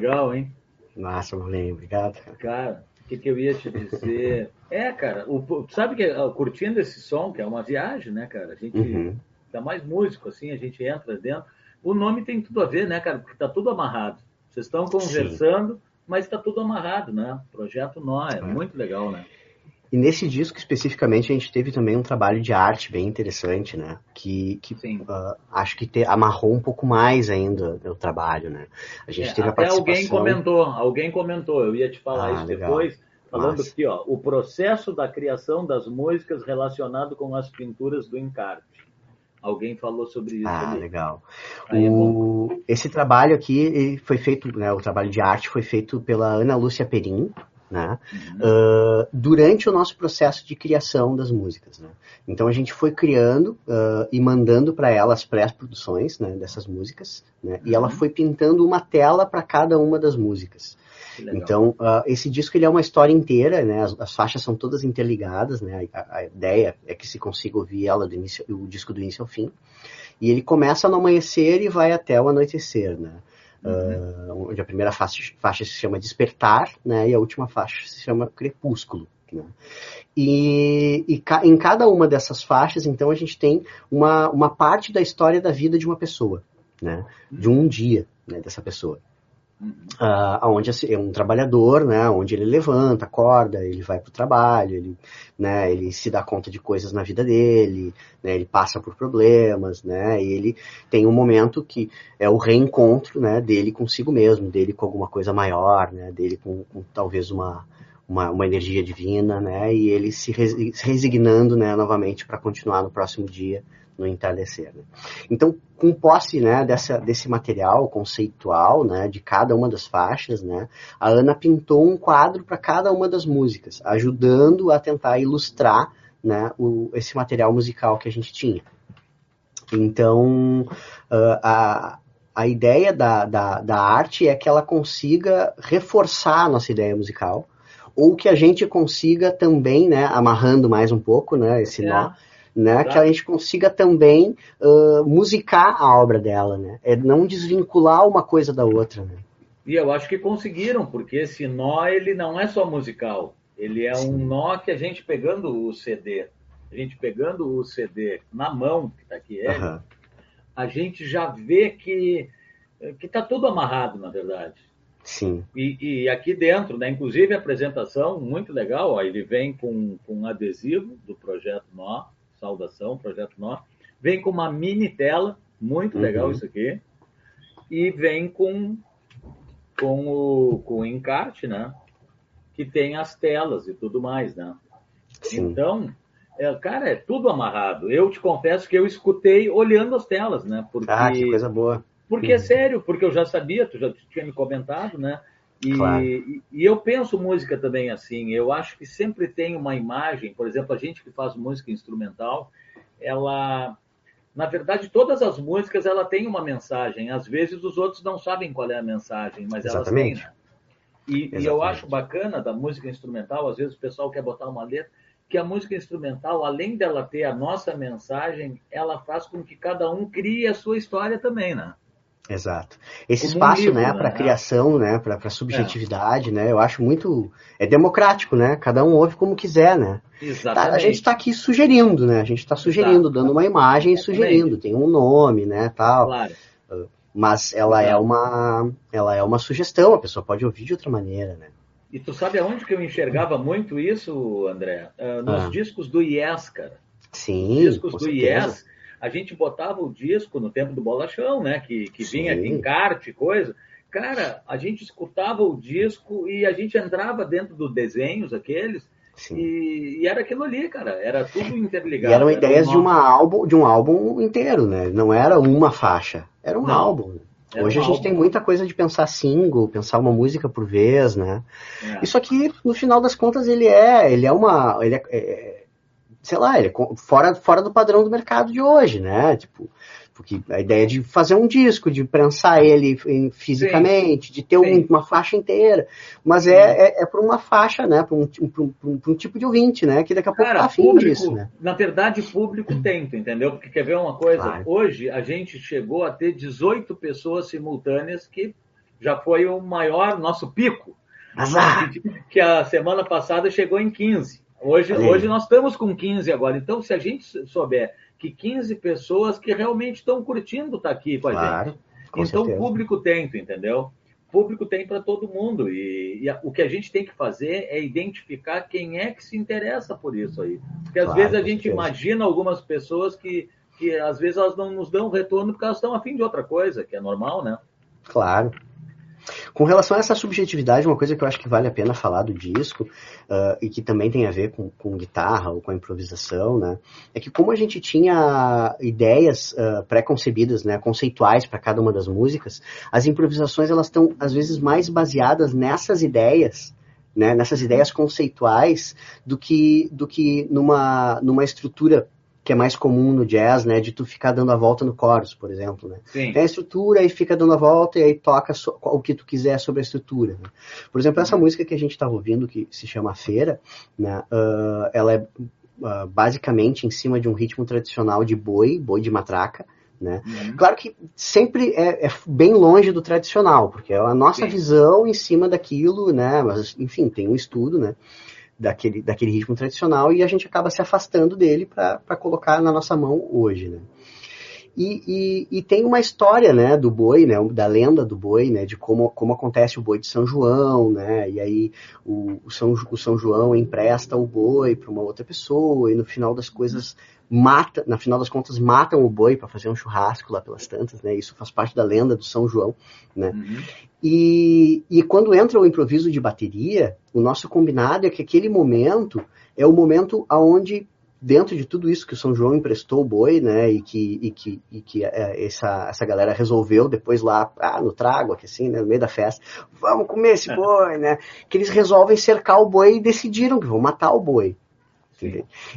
Legal, hein? Massa, Marlene, obrigado. Cara, o que, que, eu ia te dizer? é, cara, o, sabe que curtindo esse som, que é uma viagem, né, cara? A gente uhum. dá mais músico, assim, a gente entra dentro. O nome tem tudo a ver, né, cara? Porque tá tudo amarrado. Vocês estão conversando, Sim. mas tá tudo amarrado, né? Projeto Nó, é, é muito legal, né? E nesse disco especificamente a gente teve também um trabalho de arte bem interessante, né? Que, que uh, acho que te, amarrou um pouco mais ainda o trabalho, né? A gente é, teve a participação... alguém comentou, alguém comentou, eu ia te falar ah, isso legal. depois, falando Nossa. aqui, ó, o processo da criação das músicas relacionado com as pinturas do encarte. Alguém falou sobre isso. Ah, ali. legal. Aí o... é Esse trabalho aqui foi feito, né, o trabalho de arte foi feito pela Ana Lúcia Perim, né? Uhum. Uh, durante o nosso processo de criação das músicas. Né? Então a gente foi criando uh, e mandando para ela as pré-produções né, dessas músicas, né? Uhum. e ela uhum. foi pintando uma tela para cada uma das músicas. Então uh, esse disco ele é uma história inteira, né? As, as faixas são todas interligadas, né? A, a, ideia é que se consiga ouvir ela do início, o disco do início ao fim. E ele começa no amanhecer e vai até o anoitecer, né? Uhum. Uh, onde a primeira faixa, faixa, se chama Despertar, né, e a última faixa se chama Crepúsculo. Né? E, e ca, em cada uma dessas faixas, então, a gente tem uma, uma parte da história da vida de uma pessoa, né, de um dia né, dessa pessoa uh, onde é um trabalhador, né, onde ele levanta, acorda, ele vai para o trabalho, ele, né, ele se dá conta de coisas na vida dele, né, ele passa por problemas, né, e ele tem um momento que é o reencontro, né, dele consigo mesmo, dele com alguma coisa maior, né, dele com, com talvez uma, uma, uma, energia divina, né, e ele se resignando, né, novamente para continuar no próximo dia, no entardecer. Né? Então, com posse né, dessa, desse material conceitual né, de cada uma das faixas, né, a Ana pintou um quadro para cada uma das músicas, ajudando a tentar ilustrar né, o, esse material musical que a gente tinha. Então, uh, a, a ideia da, da, da arte é que ela consiga reforçar a nossa ideia musical, ou que a gente consiga também, né, amarrando mais um pouco, né, esse é. nó, né? Que a gente consiga também uh, musicar a obra dela, né? É não desvincular uma coisa da outra, né? E eu acho que conseguiram, porque esse nó ele não é só musical, ele é Sim. um nó que a gente pegando o CD, a gente pegando o CD na mão que está aqui, ele, -huh. a gente já vê que que está tudo amarrado, na verdade. Sim. E, e, aqui dentro, né, inclusive a apresentação, muito legal, ó, ele vem com, com um adesivo do Projeto Nó, saudação, Projeto Nó, vem com uma mini tela, muito uhum. legal isso aqui, e vem com, com, o, com o encarte, né, que tem as telas e tudo mais, né. Sim. Então, é, cara, é tudo amarrado. Eu te confesso que eu escutei olhando as telas, né, porque... Ah, que coisa boa porque é sério, porque eu já sabia, tu já tinha me comentado, né? E, claro. e, e, eu penso música também assim. Eu acho que sempre tem uma imagem, por exemplo, a gente que faz música instrumental, ela, na verdade, todas as músicas ela tem uma mensagem. Às vezes os outros não sabem qual é a mensagem, mas Exatamente. elas têm. Né? E, e, eu acho bacana da música instrumental. Às vezes o pessoal quer botar uma letra que a música instrumental, além dela ter a nossa mensagem, ela faz com que cada um crie a sua história também, né? Exato. Esse Como espaço, um livro, né, para né? criação, né, para subjetividade, é. né, eu acho muito é democrático, né? Cada um ouve como quiser, né? Exatamente. Tá, a gente está aqui sugerindo, né? A gente está sugerindo, Exato. dando uma imagem e sugerindo, tem um nome, né, tal. Claro. Mas ela é uma ela é uma sugestão, a pessoa pode ouvir de outra maneira, né? E tu sabe aonde que eu enxergava muito isso, André? Uh, nos ah. discos do Yes, cara. Sim. Os discos do certeza. Yes a gente botava o disco no tempo do bolachão, né? Que, que vinha em kart, coisa. Cara, a gente escutava o disco e a gente entrava dentro dos desenhos aqueles e, e, era aquilo ali, cara. Era tudo interligado. E eram ideias uma... de, uma álbum, de um álbum inteiro, né? Não era uma faixa, era um Não. álbum. Era Hoje um a gente álbum. tem muita coisa de pensar single, pensar uma música por vez, né? É. Isso aqui, no final das contas, ele é, ele é uma, ele é, é sei lá, ele é fora, fora do padrão do mercado de hoje, né? Tipo, porque a ideia de fazer um disco, de prensar ele fisicamente, sim, de ter um, uma faixa inteira, mas é, é, é para uma faixa, né? Para um, um, um, tipo de ouvinte, né? Que daqui a pouco Cara, tá afim público, disso, né? Na verdade, público tenta, entendeu? Porque quer ver uma coisa? Claro. Hoje a gente chegou a ter 18 pessoas simultâneas, que já foi o maior, nosso pico. Azar. Que a semana passada chegou em 15. Hoje, hoje nós estamos com 15 agora. Então, se a gente souber que 15 pessoas que realmente estão curtindo estar tá aqui com a claro, gente. Com então, certeza. público tem, entendeu? Público tem para todo mundo. E, e a, o que a gente tem que fazer é identificar quem é que se interessa por isso aí. Porque às claro, vezes a gente certeza. imagina algumas pessoas que, que às vezes elas não nos dão retorno porque elas estão afim de outra coisa, que é normal, né? Claro. Com relação a essa subjetividade, uma coisa que eu acho que vale a pena falar do disco, uh, e que também tem a ver com, com, guitarra ou com a improvisação, né, é que como a gente tinha ideias uh, pré-concebidas, né, conceituais para cada uma das músicas, as improvisações elas estão às vezes mais baseadas nessas ideias né, nessas ideias conceituais do que, do que numa, numa estrutura que é mais comum no jazz, né? De tu ficar dando a volta no chorus, por exemplo, né? Sim. Tem a estrutura e fica dando a volta e aí toca so, o que tu quiser sobre a estrutura. Né? Por exemplo, essa música que a gente estava ouvindo, que se chama Feira, né? Uh, ela é uh, basicamente em cima de um ritmo tradicional de boi, boi de matraca, né? Uhum. Claro que sempre é, é, bem longe do tradicional, porque é a nossa Sim. visão em cima daquilo, né? Mas, enfim, tem um estudo, né? Daquele, daquele ritmo tradicional e a gente acaba se afastando dele para colocar na nossa mão hoje, né? E, e, e, tem uma história, né, do boi, né, da lenda do boi, né, de como, como acontece o boi de São João, né, e aí o, o São, o São João empresta o boi para uma outra pessoa e no final das coisas mata, na final das contas matam o boi para fazer um churrasco lá pelas tantas, né? Isso faz parte da lenda do São João, né? Uhum. E, e quando entra o improviso de bateria, o nosso combinado é que aquele momento é o momento aonde dentro de tudo isso que o São João emprestou o boi, né, e que, e que, e que é, essa, essa galera resolveu depois lá ah, no trago, aqui assim, né, no meio da festa, vamos comer esse é. boi, né, que eles resolvem cercar o boi e decidiram que vão matar o boi.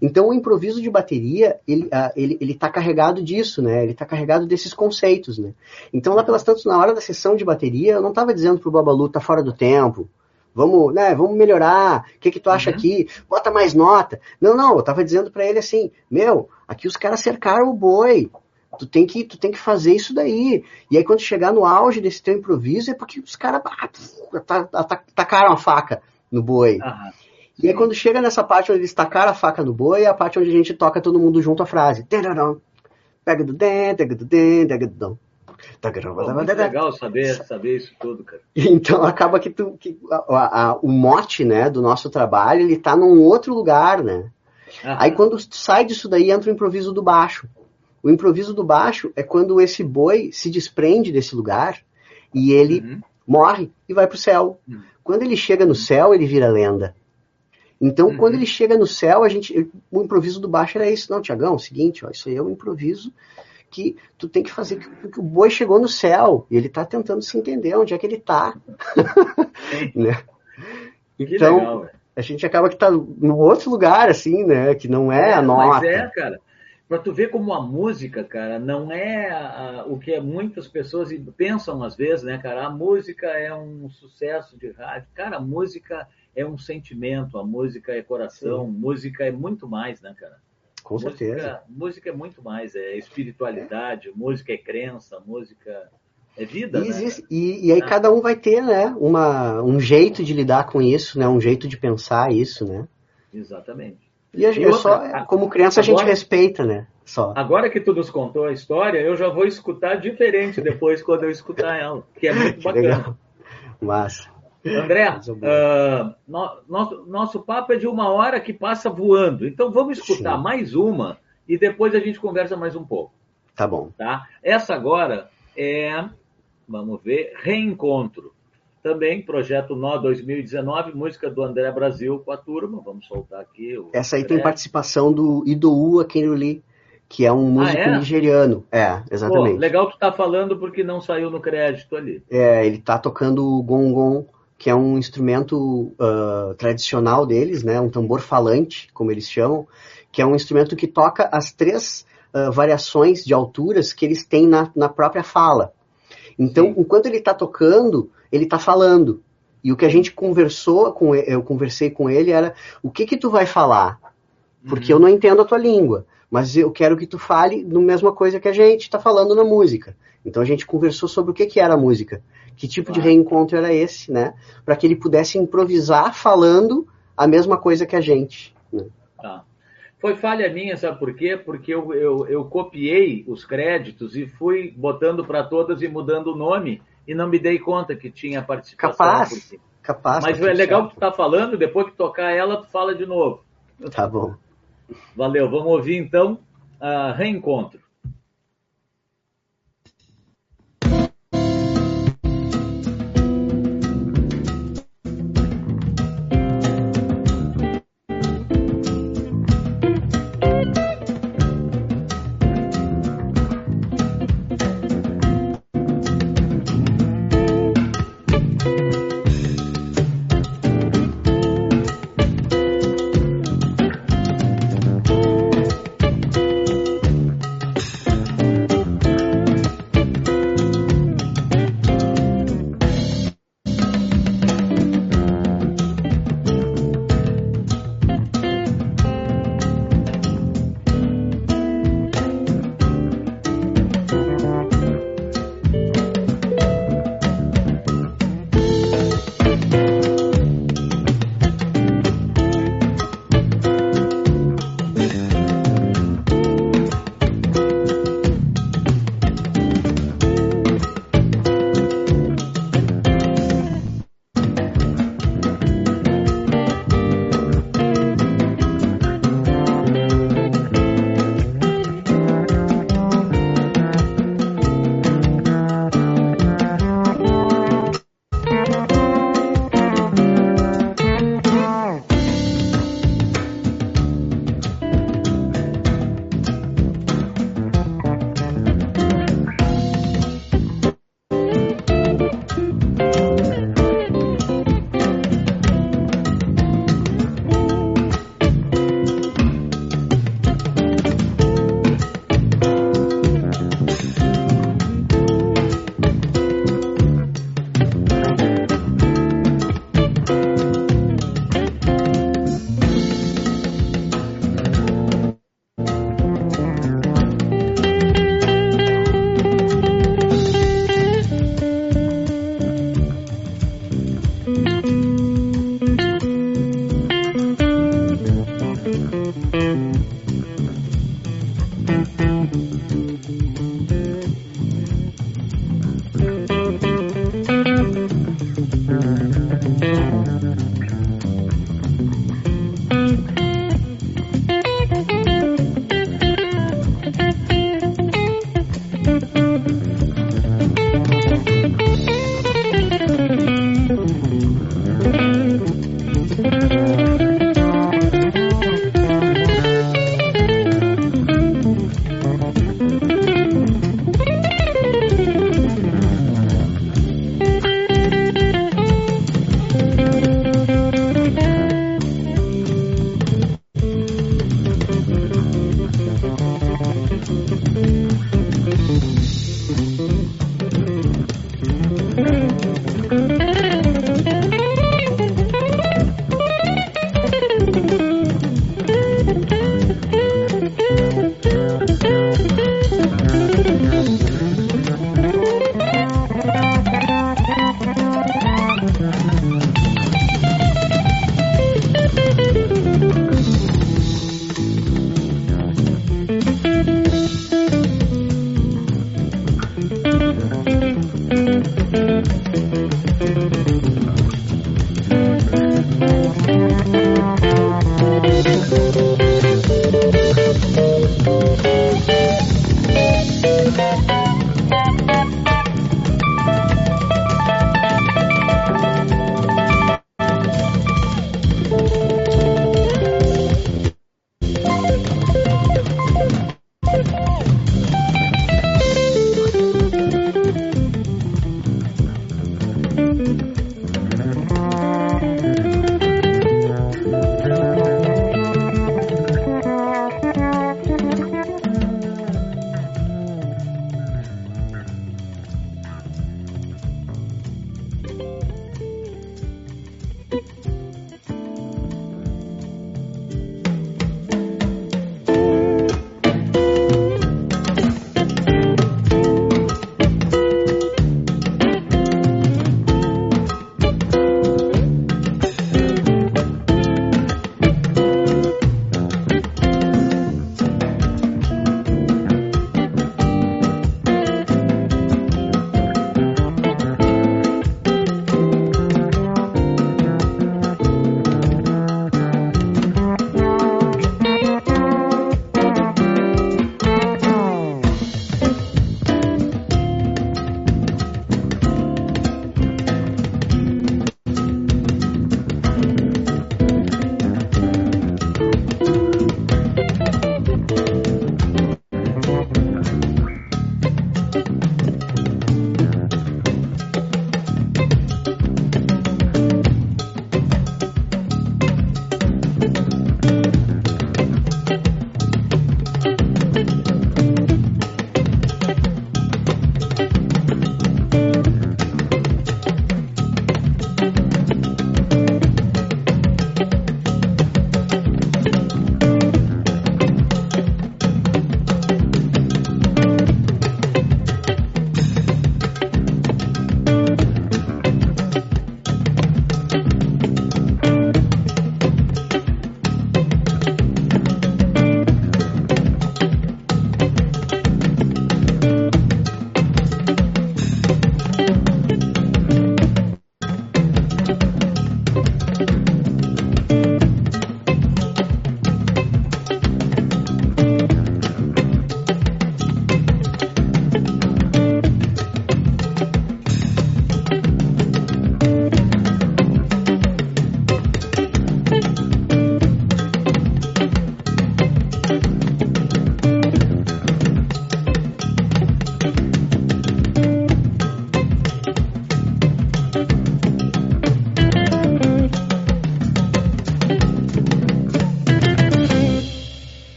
Então o improviso de bateria, ele, uh, ele, ele tá carregado disso, né? Ele tá carregado desses conceitos, né? Então lá pelas tantas, na hora da sessão de bateria, eu não tava dizendo pro Babalu, tá fora do tempo, vamos, né, vamos melhorar, o que que tu acha uhum. aqui? Bota mais nota. Não, não, eu tava dizendo para ele assim, meu, aqui os caras cercaram o boi, tu tem que tu tem que fazer isso daí. E aí quando chegar no auge desse teu improviso é porque os caras ah, tacaram a faca no boi. Uhum. E aí quando chega nessa parte onde eles tacaram a faca no boi, é a parte onde a gente toca todo mundo junto a frase. Pega do den, pega do den, pega do dom. Pô, muito legal saber, saber isso tudo, cara. Então acaba que, tu, que a, a, o mote né, do nosso trabalho ele tá num outro lugar, né? Aí quando sai disso daí entra o improviso do baixo. O improviso do baixo é quando esse boi se desprende desse lugar e ele uhum. morre e vai pro céu. Uhum. Quando ele chega no céu, ele vira lenda. Então, uhum. quando ele chega no céu, a gente, o improviso do baixo era isso. Não, Tiagão, é o seguinte, ó, isso aí é um improviso que tu tem que fazer que, que o boi chegou no céu e ele está tentando se entender onde é que ele está. né? Então, legal, a gente acaba que está no outro lugar, assim, né? Que não é, é a nota. Mas é, cara. Pra tu ver como a música, cara, não é a, o que muitas pessoas pensam às vezes, né, cara? A música é um sucesso de rádio. Cara, a música é um sentimento, a música é coração, Sim. música é muito mais, né, cara? Com música, certeza. Música é muito mais, é espiritualidade, música é crença, música é vida. E, né? e, e aí ah. cada um vai ter, né, uma, um jeito de lidar com isso, né, um jeito de pensar isso, né? Exatamente. E, a, e outra, só, como criança, agora, a gente respeita, né? Só. Agora que tu nos contou a história, eu já vou escutar diferente depois quando eu escutar ela, que é muito bacana. Legal. Massa. André, uh, no, nosso, nosso papo é de uma hora que passa voando. Então vamos escutar Sim. mais uma e depois a gente conversa mais um pouco. Tá bom. Tá? Essa agora é, vamos ver, Reencontro. Também projeto Nó 2019, música do André Brasil com a turma. Vamos soltar aqui. Essa aí André. tem participação do Idou Akinruli, que é um ah, músico ah, é? nigeriano. É, exatamente. Pô, legal tu tá falando porque não saiu no crédito ali. É, ele tá tocando o gongon que é um instrumento uh, tradicional deles, né, um tambor falante, como eles chamam, que é um instrumento que toca as três uh, variações de alturas que eles têm na, na própria fala. Então, Sim. enquanto ele está tocando, ele está falando. E o que a gente conversou, com eu conversei com ele, era o que que tu vai falar? Porque uhum. eu não entendo a tua língua, mas eu quero que tu fale a mesma coisa que a gente está falando na música. Então a gente conversou sobre o que, que era a música que tipo claro. de reencontro era esse, né? Para que ele pudesse improvisar falando a mesma coisa que a gente. Né? Tá. Foi falha minha, sabe por quê? Porque eu, eu, eu copiei os créditos e fui botando para todas e mudando o nome e não me dei conta que tinha participação. Capaz, capaz. Mas é legal que tu tá falando, depois que tocar ela, tu fala de novo. Tá bom. Valeu, vamos ouvir então a Reencontro.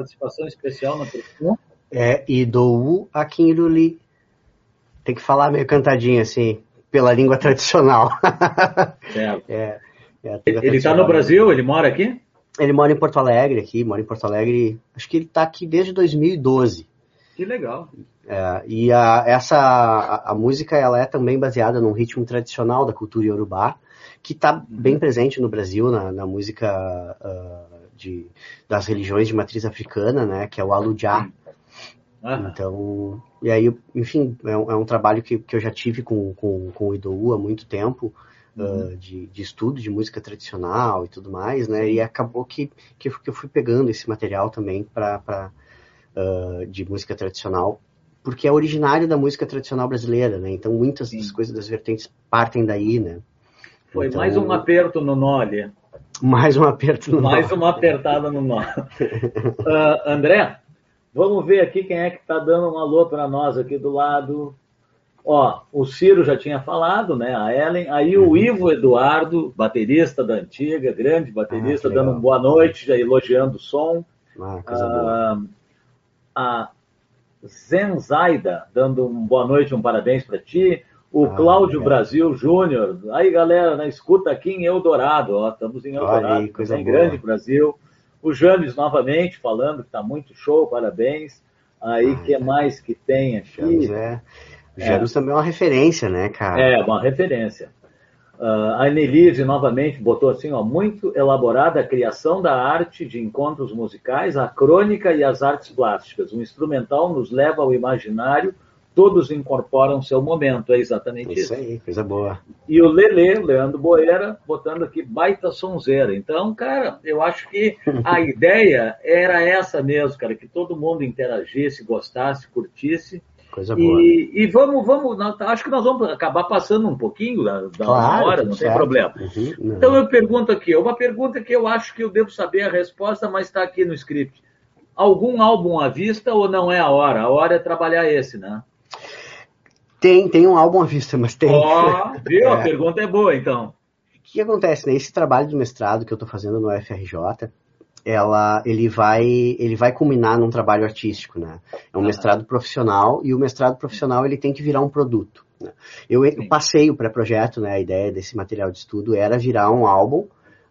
Participação especial na pergunta? É Idou Akinruli. Tem que falar meio cantadinho assim, pela língua tradicional. Certo. É, é ele está no Brasil? Ele mora aqui? Ele mora em Porto Alegre aqui, mora em Porto Alegre. Acho que ele está aqui desde 2012. Que legal. É, e a, essa a, a, música ela é também baseada num ritmo tradicional da cultura iorubá, que está uhum. bem presente no Brasil na, na música uh, de, das religiões de matriz africana, né, que é o alujá. Uhum. Então, e aí, enfim, é um, é um trabalho que, que eu já tive com, com, com o Idou há muito tempo, uhum. uh, de, de estudo de música tradicional e tudo mais, né, e acabou que, que, eu fui pegando esse material também para uh, de música tradicional, porque é originário da música tradicional brasileira, né? Então muitas Sim. das coisas das vertentes partem daí, né? Foi então, mais um aperto no nó ali. Mais um aperto no mais nó. Uma apertada no nó. uh, André, vamos ver aqui quem é que está dando um alô para nós aqui do lado. Ó, o Ciro já tinha falado, né? A Ellen. Aí o uhum. Ivo Eduardo, baterista da antiga, grande baterista, ah, dando uma boa noite, já elogiando o som. Ah, coisa uh, boa a Zenzaida, dando um boa noite, um parabéns para ti. O ah, Cláudio Brasil Júnior. Aí, galera, na escuta aqui em Eldorado. Ó, estamos em Eldorado, aí, coisa em Grande Brasil. O James novamente falando que está muito show, parabéns. Aí, o que mais que tem aqui? James é... O James é. também é uma referência, né, cara? É, uma referência. Uh, a Annelise novamente botou assim, ó, muito elaborada a criação da arte de encontros musicais, a crônica e as artes plásticas. O instrumental nos leva ao imaginário, todos incorporam seu momento, é exatamente isso. Isso aí, coisa boa. E o Lele, Leandro Boeira, botando aqui baita sonzeira. Então, cara, eu acho que a ideia era essa mesmo, cara, que todo mundo interagisse, gostasse, curtisse Coisa boa. E, e vamos, vamos, acho que nós vamos acabar passando um pouquinho da, da claro, hora, não tem problema. Uhum, então eu pergunto aqui, uma pergunta que eu acho que eu devo saber a resposta, mas está aqui no script. Algum álbum à vista ou não é a hora? A hora é trabalhar esse, né? Tem, tem um álbum à vista, mas tem. Ó, oh, viu? É. A pergunta é boa, então. O que acontece, né? Esse trabalho de mestrado que eu estou fazendo no FRJ, ela, ele vai, ele vai culminar num trabalho artístico, né? É um ah. mestrado profissional e o mestrado profissional ele tem que virar um produto. Né? Eu, eu, passei o pré-projeto, né? A ideia desse material de estudo era virar um álbum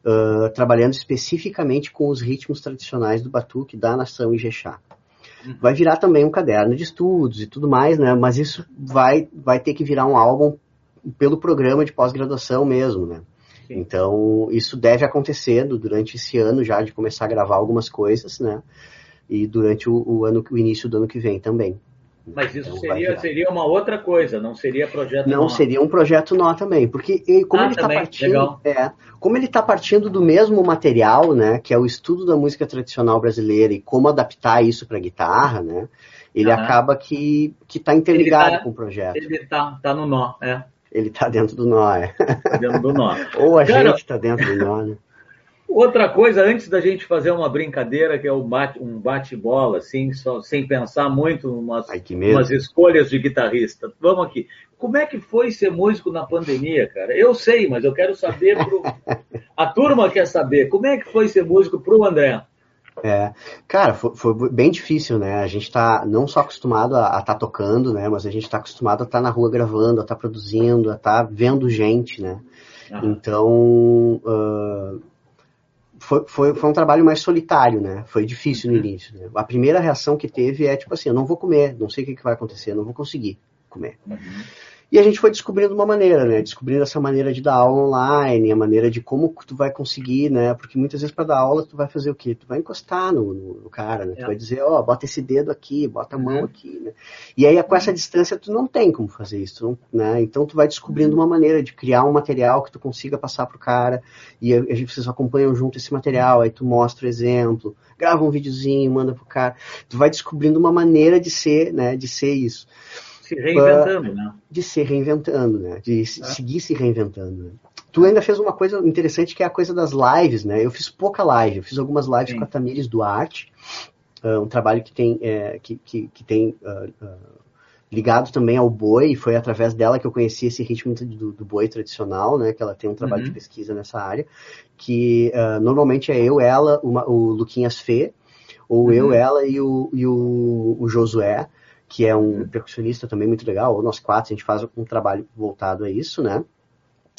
uh, trabalhando especificamente com os ritmos tradicionais do batuque da nação Ijexá. Uhum. Vai virar também um caderno de estudos e tudo mais, né? Mas isso vai, vai ter que virar um álbum pelo programa de pós-graduação mesmo, né? Então, isso deve acontecer durante esse ano já, de começar a gravar algumas coisas, né? E durante o, o ano, o início do ano que vem também. Mas isso então, seria, seria uma outra coisa, não seria projeto Não, nó. seria um projeto nó também, porque como ah, ele está partindo, é, como ele está partindo do mesmo material, né, que é o estudo da música tradicional brasileira e como adaptar isso para guitarra, né, ele acaba que que está interligado tá, com o projeto. Ele está tá no nó, é. Ele tá dentro do nó, é. Tá dentro do nó. Ou a Cara, gente tá dentro do nó, né? Outra coisa, antes da gente fazer uma brincadeira, que é um bate-bola, assim, só, sem pensar muito umas, Ai, umas escolhas de guitarrista. Vamos aqui. Como é que foi ser músico na pandemia, cara? Eu sei, mas eu quero saber pro... A turma quer saber. Como é que foi ser músico pro André? É, cara, foi, foi, bem difícil, né? A gente tá não só acostumado a estar tá tocando, né? Mas a gente tá acostumado a estar tá na rua gravando, a estar tá produzindo, a estar tá vendo gente, né? Uhum. Então, uh, foi, foi, foi um trabalho mais solitário, né? Foi difícil no uhum. início. Né? A primeira reação que teve é tipo assim, eu não vou comer, não sei o que, que vai acontecer, não vou conseguir comer. Uhum. E a gente foi descobrindo uma maneira, né? Descobrindo essa maneira de dar aula online, a maneira de como tu vai conseguir, né? Porque muitas vezes para dar aula tu vai fazer o quê? Tu vai encostar no, no, cara, né? É. Tu vai dizer, ó, oh, bota esse dedo aqui, bota a mão uhum. aqui, né? E aí com essa distância tu não tem como fazer isso, não, né? Então tu vai descobrindo uhum. uma maneira de criar um material que tu consiga passar pro cara e a, a gente, vocês acompanham junto esse material, aí tu mostra o exemplo, grava um videozinho, manda pro cara. Tu vai descobrindo uma maneira de ser, né? De ser isso se reinventando, né? De se reinventando, né? De é. seguir se reinventando. Né? Tu ainda fez uma coisa interessante que é a coisa das lives, né? Eu fiz pouca live, eu fiz algumas lives Sim. com a Tamires Duarte, uh, um trabalho que tem, é, que, que, que, tem uh, uh, ligado também ao boi, e foi através dela que eu conheci esse ritmo do, do boi tradicional, né? Que ela tem um trabalho uhum. de pesquisa nessa área, que normalmente é eu, ela, uma, o Luquinhas Fê, ou uhum. eu, ela e o, e o, o Josué, que é um percussionista também muito legal, ou nós quatro, a gente faz um trabalho voltado a isso, né?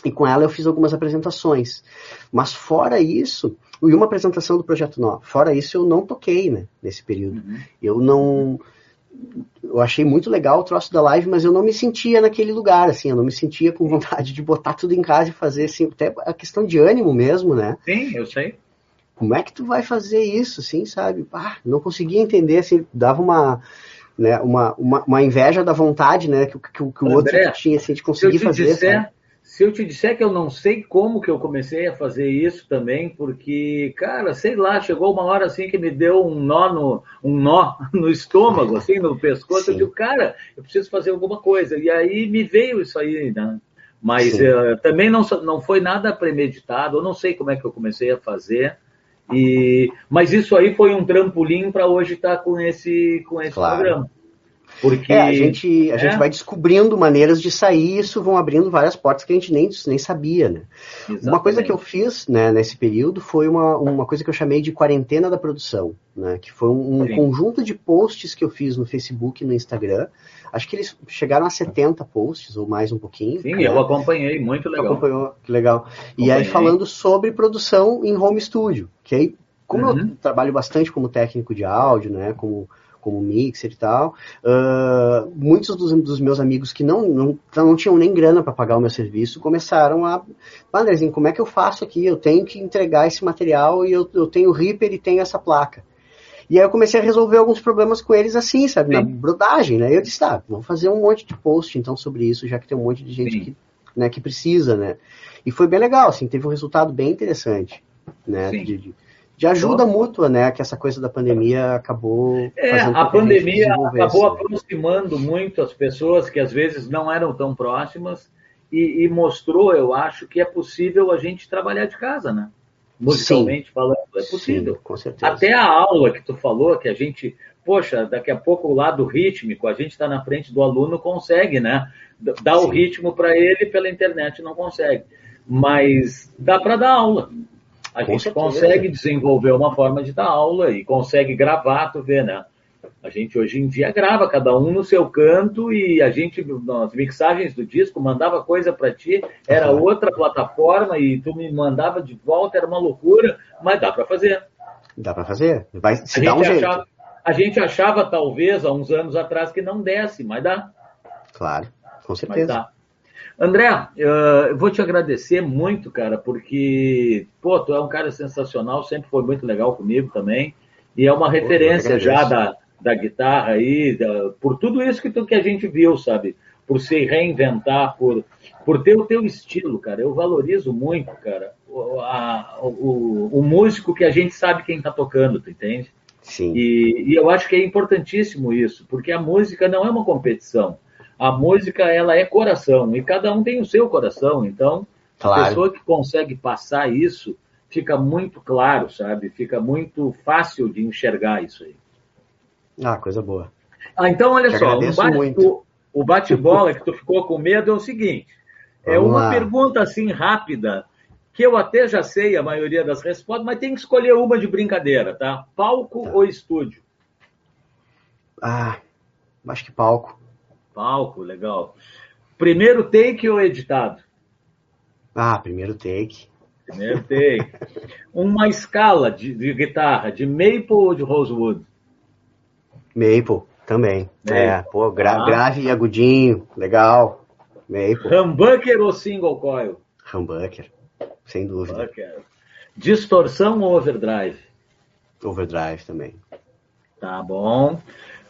E com ela eu fiz algumas apresentações. Mas fora isso, e uma apresentação do Projeto Nó, fora isso eu não toquei, né, nesse período. Uhum. Eu não eu achei muito legal o troço da live, mas eu não me sentia naquele lugar, assim, eu não me sentia com vontade de botar tudo em casa e fazer, assim, até a questão de ânimo mesmo, né? Sim, eu sei. Como é que tu vai fazer isso, assim, sabe? Ah, não conseguia entender, assim, dava uma, né, uma, uma, uma inveja da vontade, né, que, que, que o André, outro tinha, assim, de conseguir fazer, disser, sabe? Se eu te disser que eu não sei como que eu comecei a fazer isso também, porque, cara, sei lá, chegou uma hora assim que me deu um nó no, um nó no estômago, assim, no pescoço. Sim. Eu digo, cara, eu preciso fazer alguma coisa. E aí me veio isso aí, né? Mas uh, também não, não foi nada premeditado, eu não sei como é que eu comecei a fazer. E, mas isso aí foi um trampolim para hoje estar tá com esse, com esse claro. programa. Porque é, a, gente, a é? gente vai descobrindo maneiras de sair isso vão abrindo várias portas que a gente nem, nem sabia, né? Uma coisa que eu fiz né, nesse período foi uma, uma coisa que eu chamei de quarentena da produção, né? Que foi um, um conjunto de posts que eu fiz no Facebook e no Instagram. Acho que eles chegaram a 70 posts ou mais um pouquinho. Sim, né? eu acompanhei, muito legal. Acompanhou, que legal. Acompanhei. E aí falando sobre produção em home studio, que aí, como uhum. eu trabalho bastante como técnico de áudio, né? Como como mixer e tal. Uh, muitos dos, dos, meus amigos que não, não, não tinham nem grana para pagar o meu serviço começaram a. Andrezinho, como é que eu faço aqui? Eu tenho que entregar esse material e eu, eu tenho o Reaper e tenho essa placa. E aí eu comecei a resolver alguns problemas com eles assim, sabe? Sim. Na brodagem, né? Eu disse, tá, vou fazer um monte de post então sobre isso, já que tem um monte de gente que, né, que precisa, né? E foi bem legal, assim, teve um resultado bem interessante, né? De, de, de ajuda mútua, né? Que essa coisa da pandemia acabou. É, a pandemia acabou aproximando muito as pessoas que às vezes não eram tão próximas e, e, mostrou, eu acho, que é possível a gente trabalhar de casa, né? Musicalmente sim. falando, é possível. Sim, com certeza. Até a aula que tu falou, que a gente, poxa, daqui a pouco o lado rítmico, a gente está na frente do aluno, consegue, né? Dar sim. o ritmo para ele pela internet não consegue. Mas dá para dar aula. A Com gente certeza. consegue desenvolver uma forma de dar aula e consegue gravar, tu vê, né? A gente hoje em dia grava, cada um no seu canto, e a gente, nas mixagens do disco, mandava coisa para ti, era outra plataforma, e tu me mandava de volta, era uma loucura, mas dá para fazer. Dá para fazer, vai se dá um achava, jeito. A gente achava, talvez, há uns anos atrás, que não desse, mas dá. Claro, com certeza. Mas dá. André, eu vou te agradecer muito, cara, porque, pô, tu é um cara sensacional, sempre foi muito legal comigo também, e é uma referência já da, da guitarra aí, da, por tudo isso que, tu, que a gente viu, sabe? Por se reinventar, por, por ter o teu estilo, cara. Eu valorizo muito, cara, o, a, o, o músico que a gente sabe quem tá tocando, tu entende? Sim. E, e eu acho que é importantíssimo isso, porque a música não é uma competição a música ela é coração e cada um tem o seu coração. Então, claro. a pessoa que consegue passar isso fica muito claro, sabe? Fica muito fácil de enxergar isso aí. Ah, coisa boa. Ah, então olha Te só, o bate-bola o bate que tu ficou com medo é o seguinte: é Vamos uma lá. pergunta assim rápida que eu até já sei a maioria das respostas, mas tem que escolher uma de brincadeira, tá? Palco tá. ou estúdio? Ah, acho que palco. Palco, legal. Primeiro take ou editado? Ah, primeiro take. Primeiro take. Uma escala de, de, guitarra, de maple ou de rosewood? Maple, também. Maple. É, pô, gra ah. grave e agudinho, legal. Maple. Humbucker ou single coil? Humbucker, sem dúvida. Humbucker. Distorção ou overdrive? Overdrive também. Tá bom.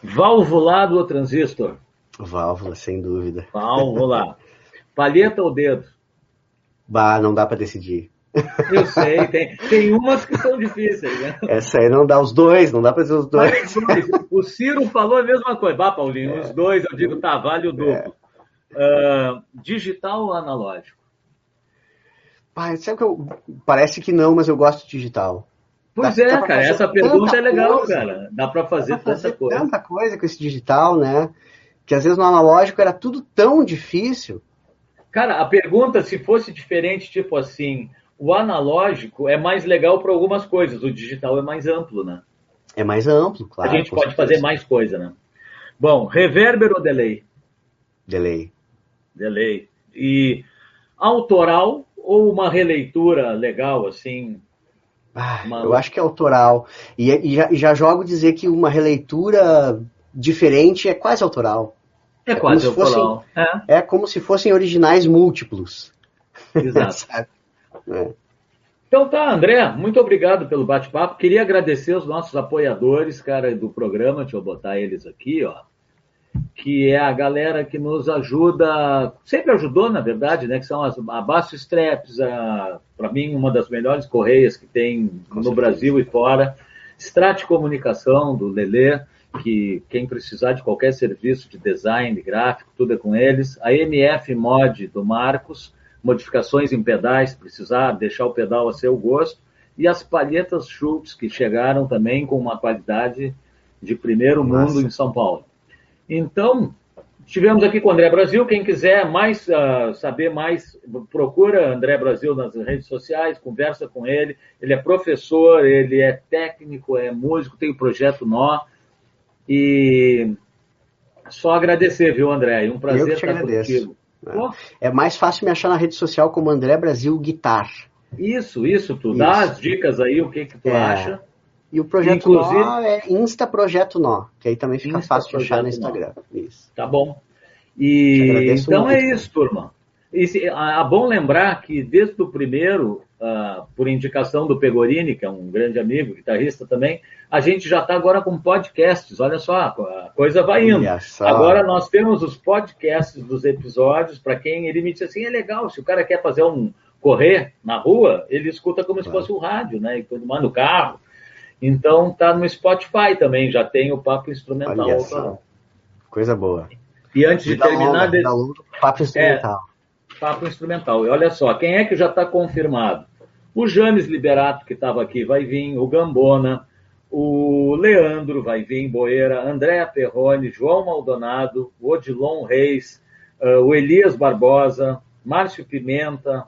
Valvulado ou transistor? Válvula, sem dúvida. Válvula. Palheta ou dedo? Bah, não dá para decidir. Eu sei, tem, tem umas que são difíceis, né? Essa aí não dá os dois, não dá para ser os dois. o Ciro falou a mesma coisa. Bah, Paulinho, é. os dois, eu digo, tá, vale o duplo. É. Uh, digital ou analógico? Pai, sabe que eu. Parece que não, mas eu gosto de digital. Pois dá, é, dá cara, essa pergunta é legal, coisa. cara. Dá para fazer, fazer tanta coisa. Tanta coisa com esse digital, né? Que às vezes no analógico era tudo tão difícil. Cara, a pergunta, se fosse diferente, tipo assim, o analógico é mais legal para algumas coisas, o digital é mais amplo, né? É mais amplo, claro. A gente pode certeza. fazer mais coisa, né? Bom, reverber ou delay? Delay. Delay. E autoral ou uma releitura legal, assim? Ah, uma... Eu acho que é autoral. E, e, já, e, já, jogo dizer que uma releitura diferente é quase autoral. É, é quase autoral. Fossem, é. é. como se fossem originais múltiplos. Exato. é. Então tá, André, muito obrigado pelo bate-papo. Queria agradecer os nossos apoiadores, cara, do programa. Deixa eu botar eles aqui, ó que é a galera que nos ajuda, sempre ajudou, na verdade, né? Que são as Abaixo Straps, para mim, uma das melhores correias que tem Com no certeza. Brasil e fora. Strate Comunicação, do Lelê, que quem precisar de qualquer serviço de design, gráfico, tudo é com eles. A MF Mod, do Marcos, modificações em pedais, precisar deixar o pedal a seu gosto. E as palhetas Schultz, que chegaram também com uma qualidade de primeiro Nossa. mundo em São Paulo. Então, estivemos aqui com o André Brasil. Quem quiser mais uh, saber mais, procura André Brasil nas redes sociais, conversa com ele. Ele é professor, ele é técnico, é músico, tem o projeto Nó. E só agradecer, viu, André? Um prazer estar agradeço. contigo. É. é mais fácil me achar na rede social como André Brasil Guitar. Isso, isso, tu isso. dá as dicas aí, o que, que tu é. acha. E o projeto Inclusive, Nó é Insta Projeto Nó, que aí também fica Insta fácil de achar no Instagram. Isso. Tá bom. E então muito, é isso, turma. E se, é bom lembrar que desde o primeiro, uh, por indicação do Pegorini, que é um grande amigo, guitarrista também, a gente já está agora com podcasts. Olha só, a coisa vai indo. Agora nós temos os podcasts dos episódios, para quem ele me disse assim, é legal, se o cara quer fazer um correr na rua, ele escuta como claro. se fosse um rádio, né? E todo mundo no carro. Então tá no Spotify também, já tem o papo instrumental. Coisa boa. E antes de terminar. de... papo instrumental. É, papo instrumental. E olha só, quem é que já está confirmado? O James Liberato, que estava aqui, vai vir, o Gambona, o Leandro vai vir, Boeira, Andréa Perrone, João Maldonado, o Odilon Reis, uh, o Elias Barbosa, Márcio Pimenta,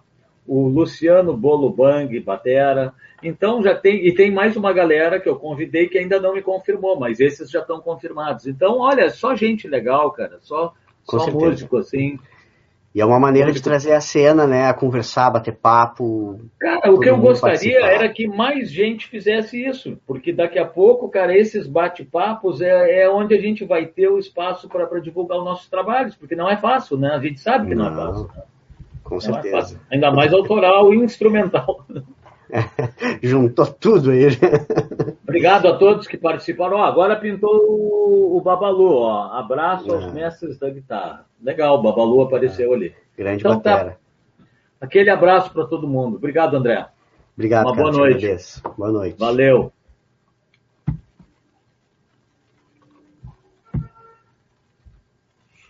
o Luciano Bolo Bang, Batera. Então já tem, e tem mais uma galera que eu convidei que ainda não me confirmou, mas esses já estão confirmados. Então, olha, só gente legal, cara, só, só músico, assim. E é uma maneira de trazer a cena, né? A conversar, bater papo. Cara, o que eu gostaria participar. era que mais gente fizesse isso, porque daqui a pouco, cara, esses bate-papos é, é onde a gente vai ter o espaço para divulgar os nossos trabalhos, porque não é fácil, né? A gente sabe que não, não é fácil. Né? Com não é certeza. É Ainda mais autoral e instrumental. Juntou tudo aí. Obrigado a todos que participaram. Ó, agora pintou o, o Babalu. Ó. Abraço aos é. mestres da guitarra. Legal, o Babalu apareceu é. ali. Grande então, batera. Tá. Aquele abraço para todo mundo. Obrigado, André. Obrigado, Uma cara, boa noite. Boa noite. Valeu.